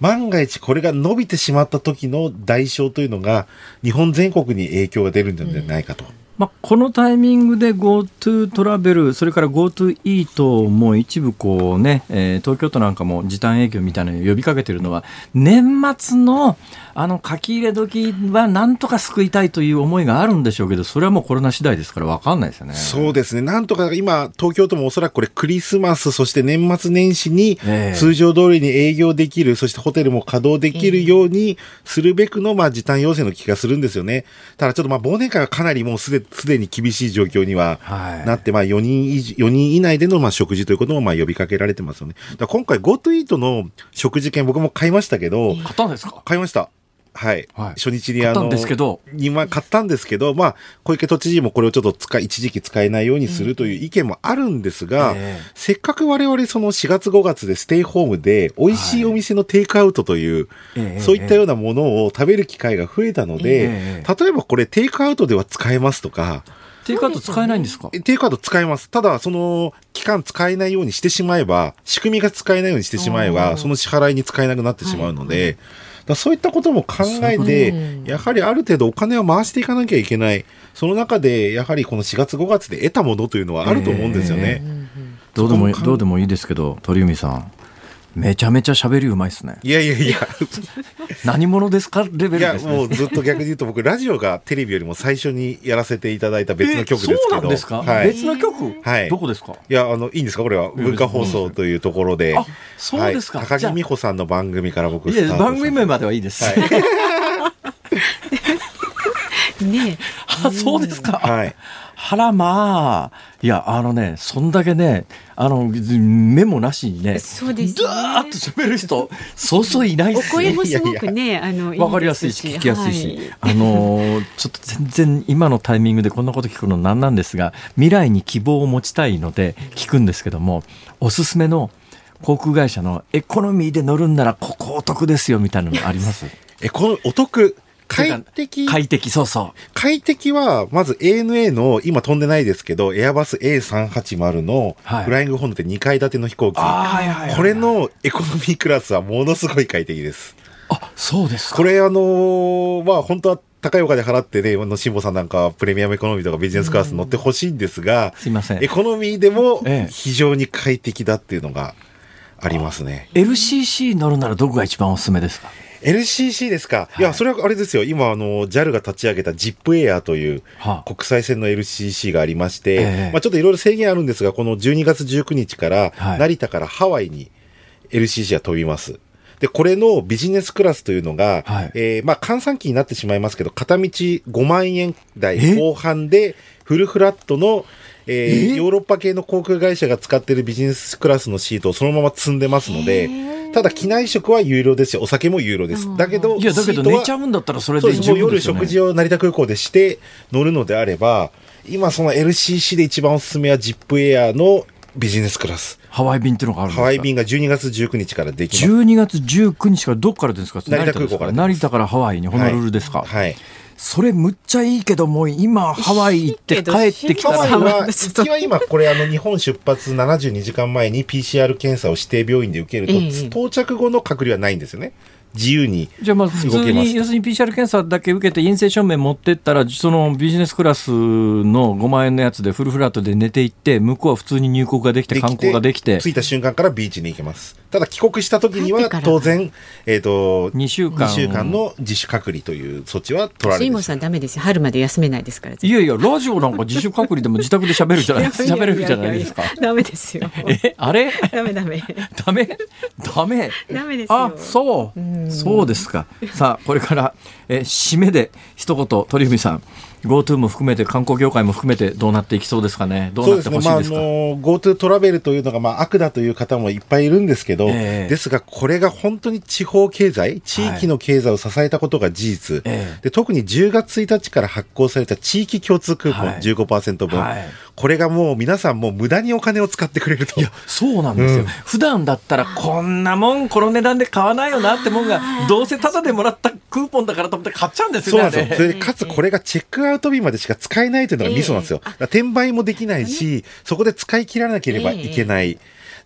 [SPEAKER 3] 万が一これが伸びてしまった時の代償というのが日本全国に影響が出るんじゃないかと。うん
[SPEAKER 2] まあ、このタイミングで GoTo トラベル、それから GoTo イートも一部こうね、えー、東京都なんかも時短営業みたいなのを呼びかけているのは、年末のあの書き入れ時はなんとか救いたいという思いがあるんでしょうけど、それはもうコロナ次第ですから分かんないですよね。
[SPEAKER 3] そうですね。なんとか今、東京都もおそらくこれクリスマス、そして年末年始に通常通りに営業できる、えー、そしてホテルも稼働できるようにするべくの、まあ、時短要請の気がするんですよね。ただちょっとまあ忘年会はかなりもうすで、すでに厳しい状況にはなって、はい、まあ4人以4人以内でのまあ食事ということもまあ呼びかけられてますよね。だ今回 GoTo イートの食事券僕も買いましたけど、
[SPEAKER 2] 買ったんですか？
[SPEAKER 3] 買いました。はい。はい、初日にあの、
[SPEAKER 2] ですけど。
[SPEAKER 3] 今買ったんですけど、まあ、小池都知事もこれをちょっと使い、一時期使えないようにするという意見もあるんですが、うんえ。ー、せっかく我々その4月5月でステイホームで、美味しいお店のテイクアウトという、はい、そういったようなものを食べる機会が増えたので、えー、例えばこれテイクアウトでは使えますとか、
[SPEAKER 2] テイクアウト使えないんですか？
[SPEAKER 3] テイクアウト使えます。ただ、その期間使えないようにしてしまえば、仕組みが使えないようにしてしまえば、その支払いに使えなくなってしまうので、はいだそういったことも考えて、やはりある程度お金を回していかなきゃいけない。その中で、やはりこの4月5月で得たものというのはあると思うんですよね。えー、
[SPEAKER 2] どうでもどうでもいいですけど、鳥海さん。めちゃめちゃ喋りうまいですね。
[SPEAKER 3] いやいやいや。
[SPEAKER 2] 何者ですか？レベルです、
[SPEAKER 3] ね、いや、もうずっと逆に言うと僕、ラジオがテレビよりも最初にやらせていただいた別の曲ですけど。
[SPEAKER 2] そうなんですか、はい、別の曲？はい。どこですか？
[SPEAKER 3] いや、あの、いいんですか？これは。文化放送というところで。あ、
[SPEAKER 2] そうですか、
[SPEAKER 3] はい、高木美穂さんの番組から僕
[SPEAKER 2] スタートいや、番組名まではい。いです。はい、ねあ、そうですか。はい。はらまあ、いや、あのね、そんだけね、あの、メモなしにね、
[SPEAKER 1] そうです、
[SPEAKER 2] ね。ーっと喋る人、そうそういない
[SPEAKER 1] っすお声もすごくね、あの、
[SPEAKER 2] わかりやすいし、聞きやすいし、はい、あの、ちょっと全然今のタイミングでこんなこと聞くのなんなんですが、未来に希望を持ちたいので聞くんですけども、おすすめの航空会社のエコノミーで乗るんならここお得ですよみたいなのあります？
[SPEAKER 3] え、このお得快適？
[SPEAKER 2] 快適、そうそう。
[SPEAKER 3] 快適は、まず ANA の、今飛んでないですけど、エアバス A380 のフライングホンドって2階建ての飛行機。はい、これのエコノミークラスはものすごい快適です。
[SPEAKER 2] あ、そうです
[SPEAKER 3] これあのー、まあ本当は高いお金払ってね、の辛坊さんなんかプレミアムエコノミーとかビジネスクラス乗ってほしいんですが、
[SPEAKER 2] すいません。
[SPEAKER 3] エコノミーでも非常に快適だっていうのがありますね。
[SPEAKER 2] LCC 乗るならどこが一番おすすめですか？
[SPEAKER 3] LCC ですか、はい、いや、それはあれですよ、今、あの JAL が立ち上げた ZIP エアという国際線の LCC がありまして、はあ、まあ、ちょっといろいろ制限あるんですが、この12月19日から、成田からハワイに LCC が飛びます。で、これのビジネスクラスというのが、はい、えー、まあ、換算期になってしまいますけど、片道5万円台後半で、フルフラットの、えー、ヨーロッパ系の航空会社が使っているビジネスクラスのシートをそのまま積んでますので、ただ機内食は有料ですし、お酒も有料です。だけど、
[SPEAKER 2] いや、だけど寝ちゃうんだったらそれで十
[SPEAKER 3] 分ですよ、ね、夜食事を成田空港でして乗るのであれば、今その LCC で一番おすすめは ZIP エアのビジネスクラス。
[SPEAKER 2] ハワイ便っていうのがあるんですか？
[SPEAKER 3] ハワイ便が12月19日からでき
[SPEAKER 2] ます。12月19日からどっからですか？
[SPEAKER 3] 成田空港から
[SPEAKER 2] 成田からハワイにホノルルですか、
[SPEAKER 3] はい、はい
[SPEAKER 2] それむっちゃいいけども今ハワイ行って帰ってきたら。ハワイ
[SPEAKER 3] は行きは今これあの日本出発 72時間前に PCR 検査を指定病院で受けると、ええ、到着後の隔離はないんですよね自由に
[SPEAKER 2] じゃあまあ普通に要するに PCR 検査だけ受けて陰性証明持ってったらそのビジネスクラスの5万円のやつでフルフラットで寝ていって向こうは普通に入国ができて観光ができて。
[SPEAKER 3] 着いた瞬間からビーチに行けます。ただ帰国した時には当然、えーと、
[SPEAKER 2] 2週間 ,2
[SPEAKER 3] 週間の自主隔離という措置は取られる
[SPEAKER 1] シーモンさんダメです。よ春まで休めないですから
[SPEAKER 2] いやいやラジオなんか自主隔離でも自宅で喋るじゃない喋れるじゃないですか。
[SPEAKER 1] ダメですよ。
[SPEAKER 2] えあれ？
[SPEAKER 1] ダメダメ。
[SPEAKER 2] ダメ？ダメ？
[SPEAKER 1] ダメですあ
[SPEAKER 2] そう。うそうですか。さあこれからえ締めで一言鳥海さん。GoTo も含めて観光業界も含めてどうなっていきそうですかね、どうなってほしいですか、ねまあ、
[SPEAKER 3] GoTo トラベルというのがまあ悪だという方もいっぱいいるんですけど、えー、ですが、これが本当に地方経済、地域の経済を支えたことが事実、はい、で特に10月1日から発行された地域共通クーポン15%分、はい、これがもう皆さん、もう無駄にお金を使ってくれると。いや
[SPEAKER 2] そうなんですよ、うん、普段だったら、こんなもん、この値段で買わないよなってもんが、どうせただでもらったクーポンだからと思って買っちゃうんですよね。
[SPEAKER 3] そうなんですよかつこれがチェックアウト日までしか使えないというのがミソなんですよ。えー、転売もできないし、そこで使い切らなければいけない。えー、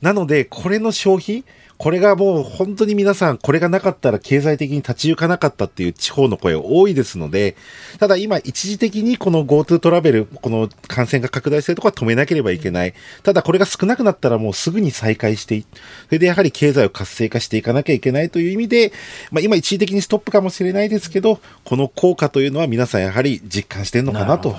[SPEAKER 3] なので、これの消費、これがもう本当に皆さん、これがなかったら経済的に立ち行かなかったっていう地方の声多いですので、ただ今一時的にこの GoTo トラベル、この感染が拡大してるところは止めなければいけない。ただこれが少なくなったらもうすぐに再開してい、それでやはり経済を活性化していかなきゃいけないという意味で、まあ今一時的にストップかもしれないですけど、この効果というのは皆さんやはり実感してるのかなと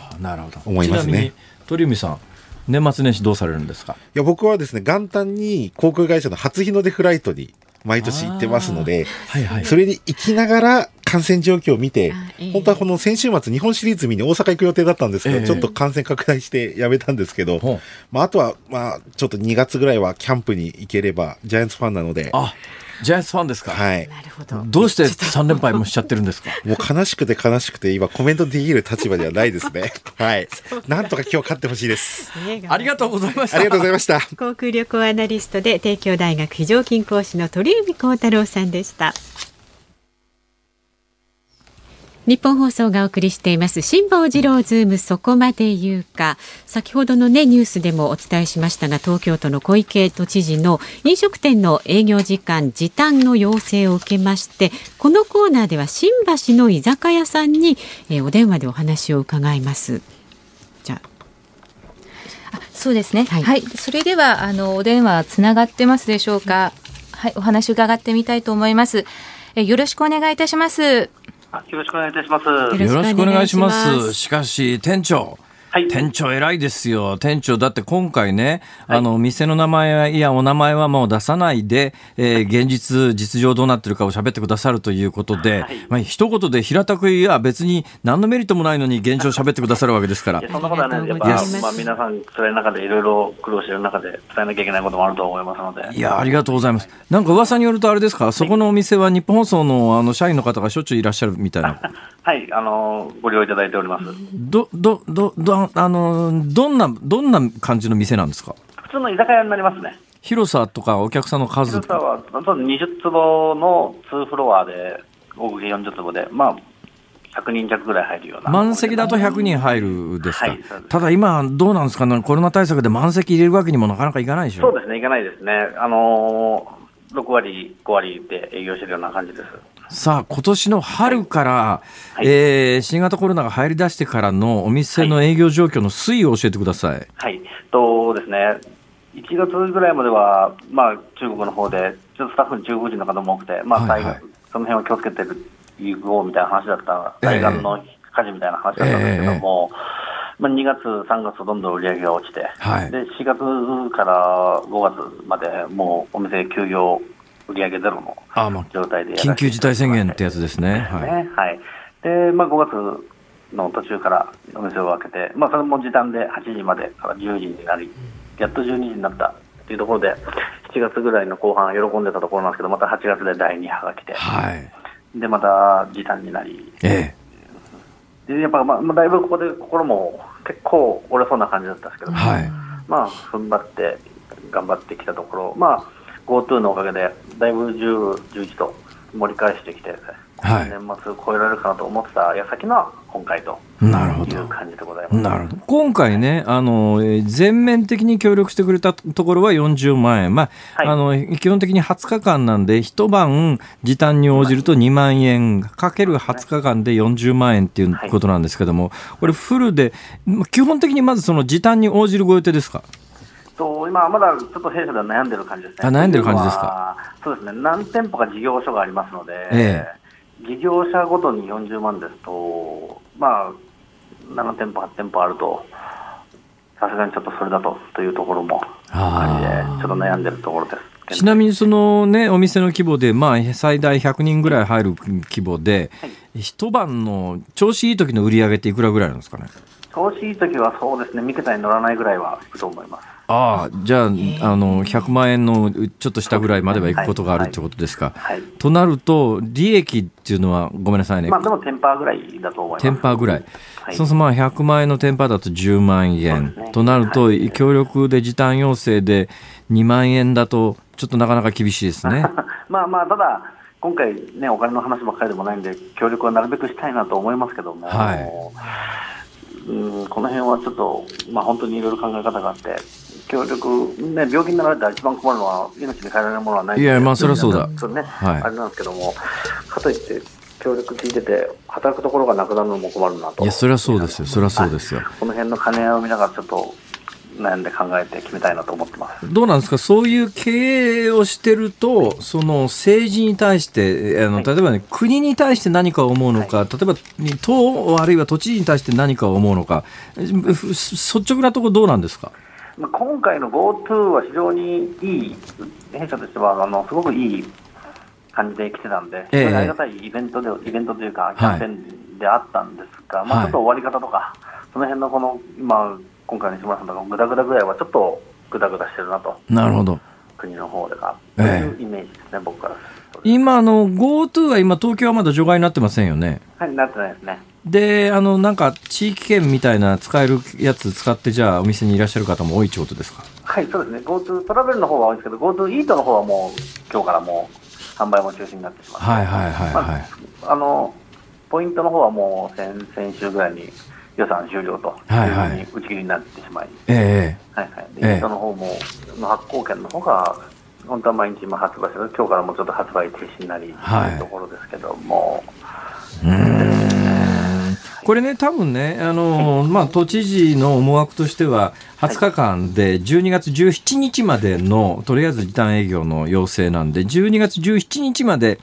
[SPEAKER 3] 思いますね。
[SPEAKER 2] 鳥海さん年末年始どうされるんですか？
[SPEAKER 3] いや僕はですね元旦に航空会社の初日の出フライトに毎年行ってますので、はいはい、それに行きながら感染状況を見て、本当はこの先週末日本シリーズ見に大阪行く予定だったんですけど、えー、ちょっと感染拡大してやめたんですけど、まあ、あとは、まあ、ちょっと2月ぐらいはキャンプに行ければ、ジャイアンツファンなので、
[SPEAKER 2] ジャイアンツファンですか？
[SPEAKER 3] はい。
[SPEAKER 1] なるほど。
[SPEAKER 2] どうして三連敗もしちゃってるんですか？
[SPEAKER 3] もう悲しくて悲しくて今コメントできる立場ではないですね。はい。なんとか今日勝ってほしいです。
[SPEAKER 2] ありがとうございました。
[SPEAKER 3] ありがとうございました。
[SPEAKER 1] 航空旅行アナリストで帝京大学非常勤講師の鳥海幸太郎さんでした。日本放送がお送りしています辛坊治郎ズームそこまで言うか。先ほどのねニュースでもお伝えしましたが東京都の小池都知事の飲食店の営業時間時短の要請を受けましてこのコーナーでは新橋の居酒屋さんに、えー、お電話でお話を伺います。じゃ
[SPEAKER 4] あ。そうですね、はい、はい、それではあのお電話つながってますでしょうか？はいお話伺ってみたいと思います。えよろしくお願いいたします
[SPEAKER 5] よろしくお願いいたします。
[SPEAKER 2] よろしくお願いします。しかし、店長。はい、店長偉いですよ。店長、だって今回ね、はい、あの、店の名前やお名前はもう出さないで、えー、現実、実情どうなってるかを喋ってくださるということで、はい、まあ、一言で平たく言えば別に何のメリットもないのに現状喋ってくださるわけですから。
[SPEAKER 5] そんなことはね、やっぱ、まあ、皆さん辛い中でいろいろ苦労している中で伝えなきゃいけないこともあると思いますので。
[SPEAKER 2] いや、ありがとうございます。なんか噂によるとあれですか、そこのお店は日本放送のあの社員の方がしょっちゅういらっしゃるみたいな。
[SPEAKER 5] はい、あの、ご利用いただいております。
[SPEAKER 2] ど、ど、ど、ど、あの、どんな、どんな感じの店なんですか？
[SPEAKER 5] 普通の居酒屋になりますね。
[SPEAKER 2] 広さとかお客さんの数
[SPEAKER 5] 広さは、20坪の2フロアで、合計40坪で、まあ、100人弱ぐらい入るような。
[SPEAKER 2] 満席だと100人入るですか、はい、ただ今、どうなんですか？ね、コロナ対策で満席入れるわけにもなかなかいかないでしょ？
[SPEAKER 5] そうですね、いかないですね。あのー、6割、5割で営業してるような感じです。
[SPEAKER 2] さあ、今年の春から、はい、えー、新型コロナが入り出してからのお店の営業状況の推移を教えてください。
[SPEAKER 5] はい、とですね、1月ぐらいまでは、まあ、中国の方で、ちょっとスタッフに中国人の方も多くて、まあ、はいはい、その辺は気をつけてる行こうみたいな話だった、対岸の火事みたいな話だったんですけども、えーまあ、2月、3月とどんどん売り上げが落ちて、はい、で4月から5月までもうお店休業、売り上げゼロの状態で
[SPEAKER 2] 緊急事態宣言ってやつですね。
[SPEAKER 5] はい、はい。でまあ、5月の途中からお店を開けて、まあ、それも時短で8時までから10時になり、やっと12時になったというところで、7月ぐらいの後半、喜んでたところなんですけど、また8月で第2波が来て、はい、でまた時短になり、ええ、でやっぱ、まあ、だいぶここで心も結構折れそうな感じだったんですけど、はい、まあ、踏ん張って頑張ってきたところ、まあ、GoTo のおかげで、だいぶ10、11と盛り返してきて、はい、年末超えられるかなと思ってた矢先の今回という感じでございます。なるほど。
[SPEAKER 2] 今回ねあの、全面的に協力してくれたところは40万円、まあ、はい、あの基本的に20日間なんで、一晩時短に応じると2万円。かける20日間で40万円っていうことなんですけども、これ、フルで、基本的にまずその時短に応じるご予定ですか？
[SPEAKER 5] と今、まだちょっと弊社では悩んでる感じですね。あ
[SPEAKER 2] 悩んでる感じですか？
[SPEAKER 5] そうですね。何店舗か事業所がありますので、ええ、事業者ごとに40万ですと、まあ、7店舗、8店舗あると、さすがにちょっとそれだとというところもありで、ちょっと悩んでるところです。
[SPEAKER 2] ちなみにその、ね、お店の規模で、まあ、最大100人ぐらい入る規模で、はい、一晩の調子いい時の売り上げっていくらぐらいなんですかね？
[SPEAKER 5] 調子いい時はそうですね、三桁に乗らないぐらいはいくと思います。
[SPEAKER 2] ああ、じゃあ、あの、100万円のちょっとしたぐらいまではいくことがあるってことですか？はい。となると、利益っていうのは、ごめんなさいね。
[SPEAKER 5] まあ、でも、テンパーぐらいだと思います。テン
[SPEAKER 2] パーぐらい。はい、そうすると、まあ、100万円のテンパーだと10万円。ね、となると、はい、協力で時短要請で2万円だと、ちょっとなかなか厳しいですね。
[SPEAKER 5] まあまあ、ただ、今回ね、お金の話ばっかりでもないんで、協力はなるべくしたいなと思いますけども。はい。うんこの辺はちょっと、まあ、本当にいろいろ考え方があって、協力、ね、病気になられたら一番困るのは、命に変えられるものはない
[SPEAKER 2] いや、まあ、それはそうだ。
[SPEAKER 5] それね、はい、あれなんですけども、かといって、協力聞いてて、働くところがなくなるのも困るなと。
[SPEAKER 2] いや、それはそうですよ、それはそうですよ。
[SPEAKER 5] この辺の兼ね合いを見ながら、ちょっと、悩んで考えて決めたいなと思ってます。
[SPEAKER 2] どうなんですか、そういう経営をしてると、その政治に対して、あの、例えばね、国に対して何か思うのか、はい、例えば党、あるいは都知事に対して何か思うのか、率直なところ、どうなんですか？
[SPEAKER 5] まあ、今回の GoTo は非常にいい、弊社としてはあのすごくいい感じで来てたんで、えー、ありがたいイベントでイベントというか、キャンペーンであったんですが、はい、まあ、ちょっと終わり方とか、その辺のこの、まあ、今回の西村さんとか、ぐだぐだぐらいはちょっとぐだぐだしてるなと。
[SPEAKER 2] なるほど。
[SPEAKER 5] 国の方でが、というイメージですね、僕から
[SPEAKER 2] 今の GoTo は今、東京はまだ除外になってませんよね。
[SPEAKER 5] はい、なってないですね。
[SPEAKER 2] で、あの、なんか、地域券みたいな使えるやつ使って、じゃあ、お店にいらっしゃる方も多いってことですか？
[SPEAKER 5] はい、そうですね。GoTo トラベルの方は多いですけど、GoTo イートの方はもう、今日からもう、販売も中止になってしまって。はいはいはいはい。まあ、あの、ポイントの方はもう先、先週ぐらいに予算終了というふうに打ち切りになってしまい、ええはいはい。で、イートの方も、の発行券の方が、本当は毎日今発売してる今日からもちょっと発売停止になり、はい、というところですけども。うん。
[SPEAKER 2] これね、多分ね、あのまあ、都知事の思惑としては、20日間で12月17日までの、とりあえず時短営業の要請なんで、12月17日まで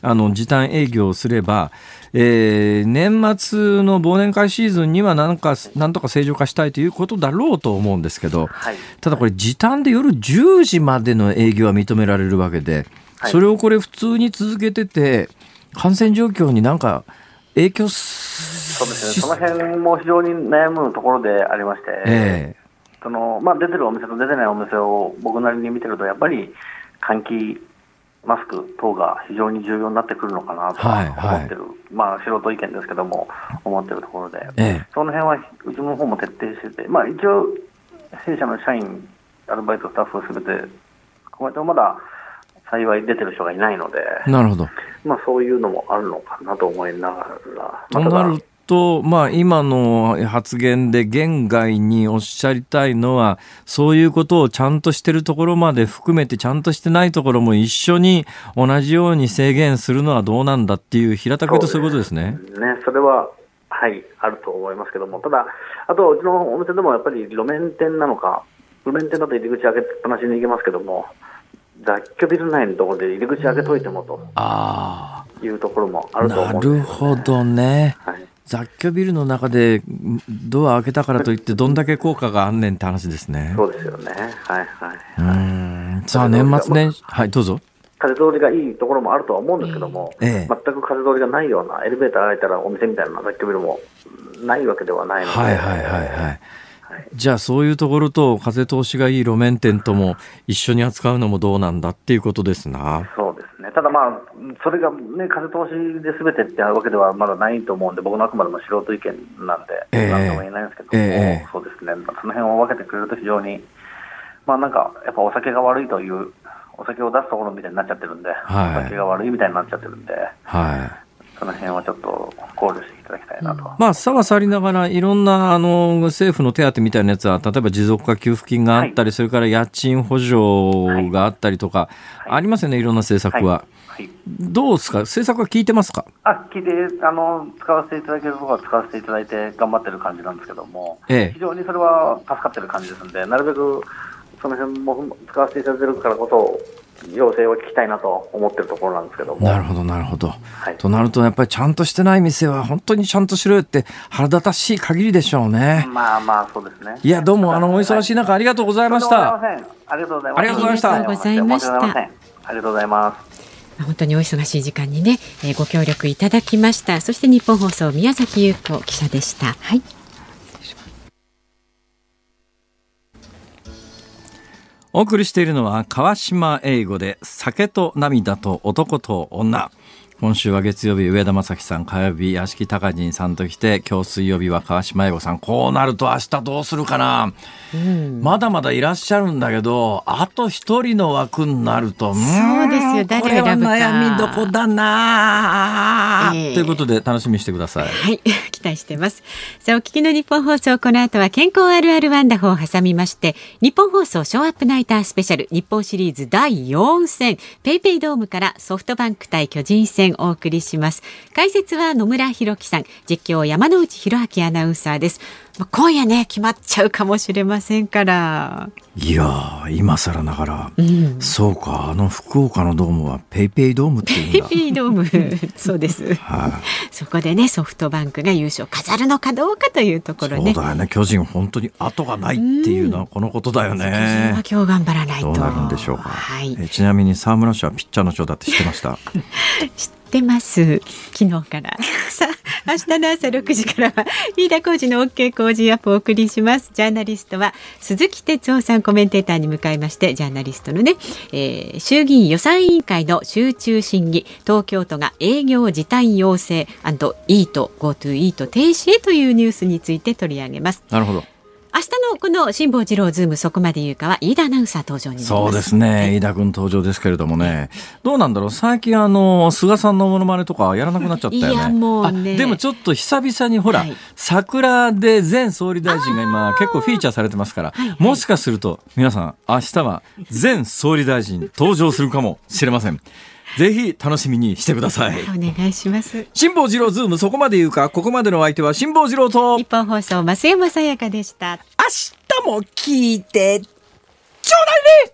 [SPEAKER 2] あの時短営業をすれば、えー、年末の忘年会シーズンにはなんか、なんとか正常化したいということだろうと思うんですけど、はい、ただこれ、時短で夜10時までの営業は認められるわけで、それをこれ、普通に続けてて、感染状況になんか、影響
[SPEAKER 5] そうですね、その辺も非常に悩むところでありまして、えー、そのまあ、出てるお店と出てないお店を僕なりに見てると、やっぱり換気、マスク等が非常に重要になってくるのかなと思ってる、はいはい、まあ、素人意見ですけども、思ってるところで、えー、その辺はうちの方も徹底してて、まあ、一応、弊社の社員、アルバイト、スタッフすべて、こうやってまだ幸い出てる人がいないので、
[SPEAKER 2] なるほど。
[SPEAKER 5] まあそういうのもあるのかなと思いながら。と
[SPEAKER 2] なると、まあ今の発言で言外におっしゃりたいのは、そういうことをちゃんとしてるところまで含めてちゃんとしてないところも一緒に同じように制限するのはどうなんだっていう平たく言うとそういうことですね。
[SPEAKER 5] ね、それははい、あると思いますけども、ただ、あと、うちのお店でもやっぱり路面店なのか、路面店だと入り口開けっぱなしに行けますけども、雑居ビル内のところで入り口開けといてもというところもあると思うん
[SPEAKER 2] です、ね、なるほどね。はい雑居ビルの中でドア開けたからといってどんだけ効果があんねんって話ですね。
[SPEAKER 5] そうですよね。はいはい、
[SPEAKER 2] はい。さあ年末年始、はいどうぞ。
[SPEAKER 5] 風通りがいいところもあるとは思うんですけども、ええ、全く風通りがないようなエレベーター開いたらお店みたいな雑居ビルもないわけではないので。
[SPEAKER 2] はいはいはいはい。じゃあそういうところと風通しがいい路面店とも一緒に扱うのもどうなんだっていうことですな。
[SPEAKER 5] そう。ただまあ、それがね、風通しで全てってあるわけではまだないと思うんで、僕のあくまでも素人意見なんで、えー、なんとも言えないんですけども、え。ー、そうですね。その辺を分けてくれると非常に、まあなんか、やっぱお酒が悪いという、お酒を出すところみたいになっちゃってるんで、はい、お酒が悪いみたいになっちゃってるんで、はいその辺はちょっと考慮していただきたいなと。
[SPEAKER 2] まあ、さはさりながら、いろんなあの政府の手当みたいなやつは、例えば持続化給付金があったり、はい、それから家賃補助があったりとか、はい、ありますよね、いろんな政策は。はい、どうですか、政策は聞いてますか？
[SPEAKER 5] あ聞いてあの、使わせていただけるところは使わせていただいて、頑張ってる感じなんですけども、ええ、非常にそれは助かってる感じですので、なるべくその辺も使わせていただけるからこそ、要請を聞きたいなと思ってるところなんですけども。
[SPEAKER 2] なるほど、なるほど。はい、となると、やっぱりちゃんとしてない店は、本当にちゃんとしろよって腹立たしい限りでしょうね。
[SPEAKER 5] まあまあ、そうですね。
[SPEAKER 2] いや、どうも、あの、お忙しい中、ありがとうございました。
[SPEAKER 5] ありがとうございました。
[SPEAKER 2] ありがとうございました。ありがとうございました。あ
[SPEAKER 5] りがとうございます。
[SPEAKER 1] 本当にお忙しい時間にね、えー、ご協力いただきました。そして日本放送宮崎優子記者でした。はい。
[SPEAKER 2] お送りしているのは川島英語で酒と涙と男と女。今週は月曜日上田正樹さん火曜日屋敷隆人さんときて今日水曜日は川島英吾さん。こうなると明日どうするかな、うん、まだまだいらっしゃるんだけどあと一人の枠になると
[SPEAKER 1] そうですよ。誰
[SPEAKER 2] を選ぶか。悩みどこだな、えー、ということで楽しみにしてください。
[SPEAKER 1] はい。期待してます。さあお聞きの日本放送この後は健康あるあるワンダホを挟みまして日本放送ショーアップナイタースペシャル日本シリーズ第4戦ペイペイドームからソフトバンク対巨人戦戦お送りします。解説は野村弘樹さん実況山内博明アナウンサーです。今夜ね決まっちゃうかもしれませんから。
[SPEAKER 2] いや今更ながら、うん、そうかあの福岡のドームはペイペイドームっていうん
[SPEAKER 1] だ。ペイペイドーム。そうです、はあ、そこでねソフトバンクが優勝飾るのかどうかというところね。
[SPEAKER 2] そうだよね。巨人本当に後がないっていうのはこのことだよね、うん、巨
[SPEAKER 1] 人は今日頑張らないと。
[SPEAKER 2] どうなるんでしょうか、はい、えちなみに沢村氏はピッチャーの賞だって知ってました？
[SPEAKER 1] 知 ってます。昨日から。さあ明日の朝6時からは飯田浩二の OK 工事アップをお送りします。ジャーナリストは鈴木哲夫さんコメンテーターに向かいましてジャーナリストのね、えー、衆議院予算委員会の集中審議東京都が営業時短要請イート GoTo イート停止へというニュースについて取り上げます。
[SPEAKER 2] なるほど
[SPEAKER 1] 明日のこの辛坊治郎ズームそこまで言うかは飯田アナウンサー登場になり
[SPEAKER 2] そうですね、はい、飯田君登場ですけれどもね。どうなんだろう？最近あの菅さんのものまねとかやらなくなっちゃったよね。いや
[SPEAKER 1] もうね。
[SPEAKER 2] でもちょっと久々にほら、はい、桜で前総理大臣が今結構フィーチャーされてますから、はい。はい、もしかすると皆さん明日は前総理大臣登場するかもしれませんぜひ楽しみにしてください。
[SPEAKER 1] お願いします。
[SPEAKER 2] 辛坊治郎ズームそこまで言うか、ここまでの相手は辛坊治郎と。
[SPEAKER 1] 日本放送増山さやかでした。
[SPEAKER 2] 明日も聞いて。ちょうだいね。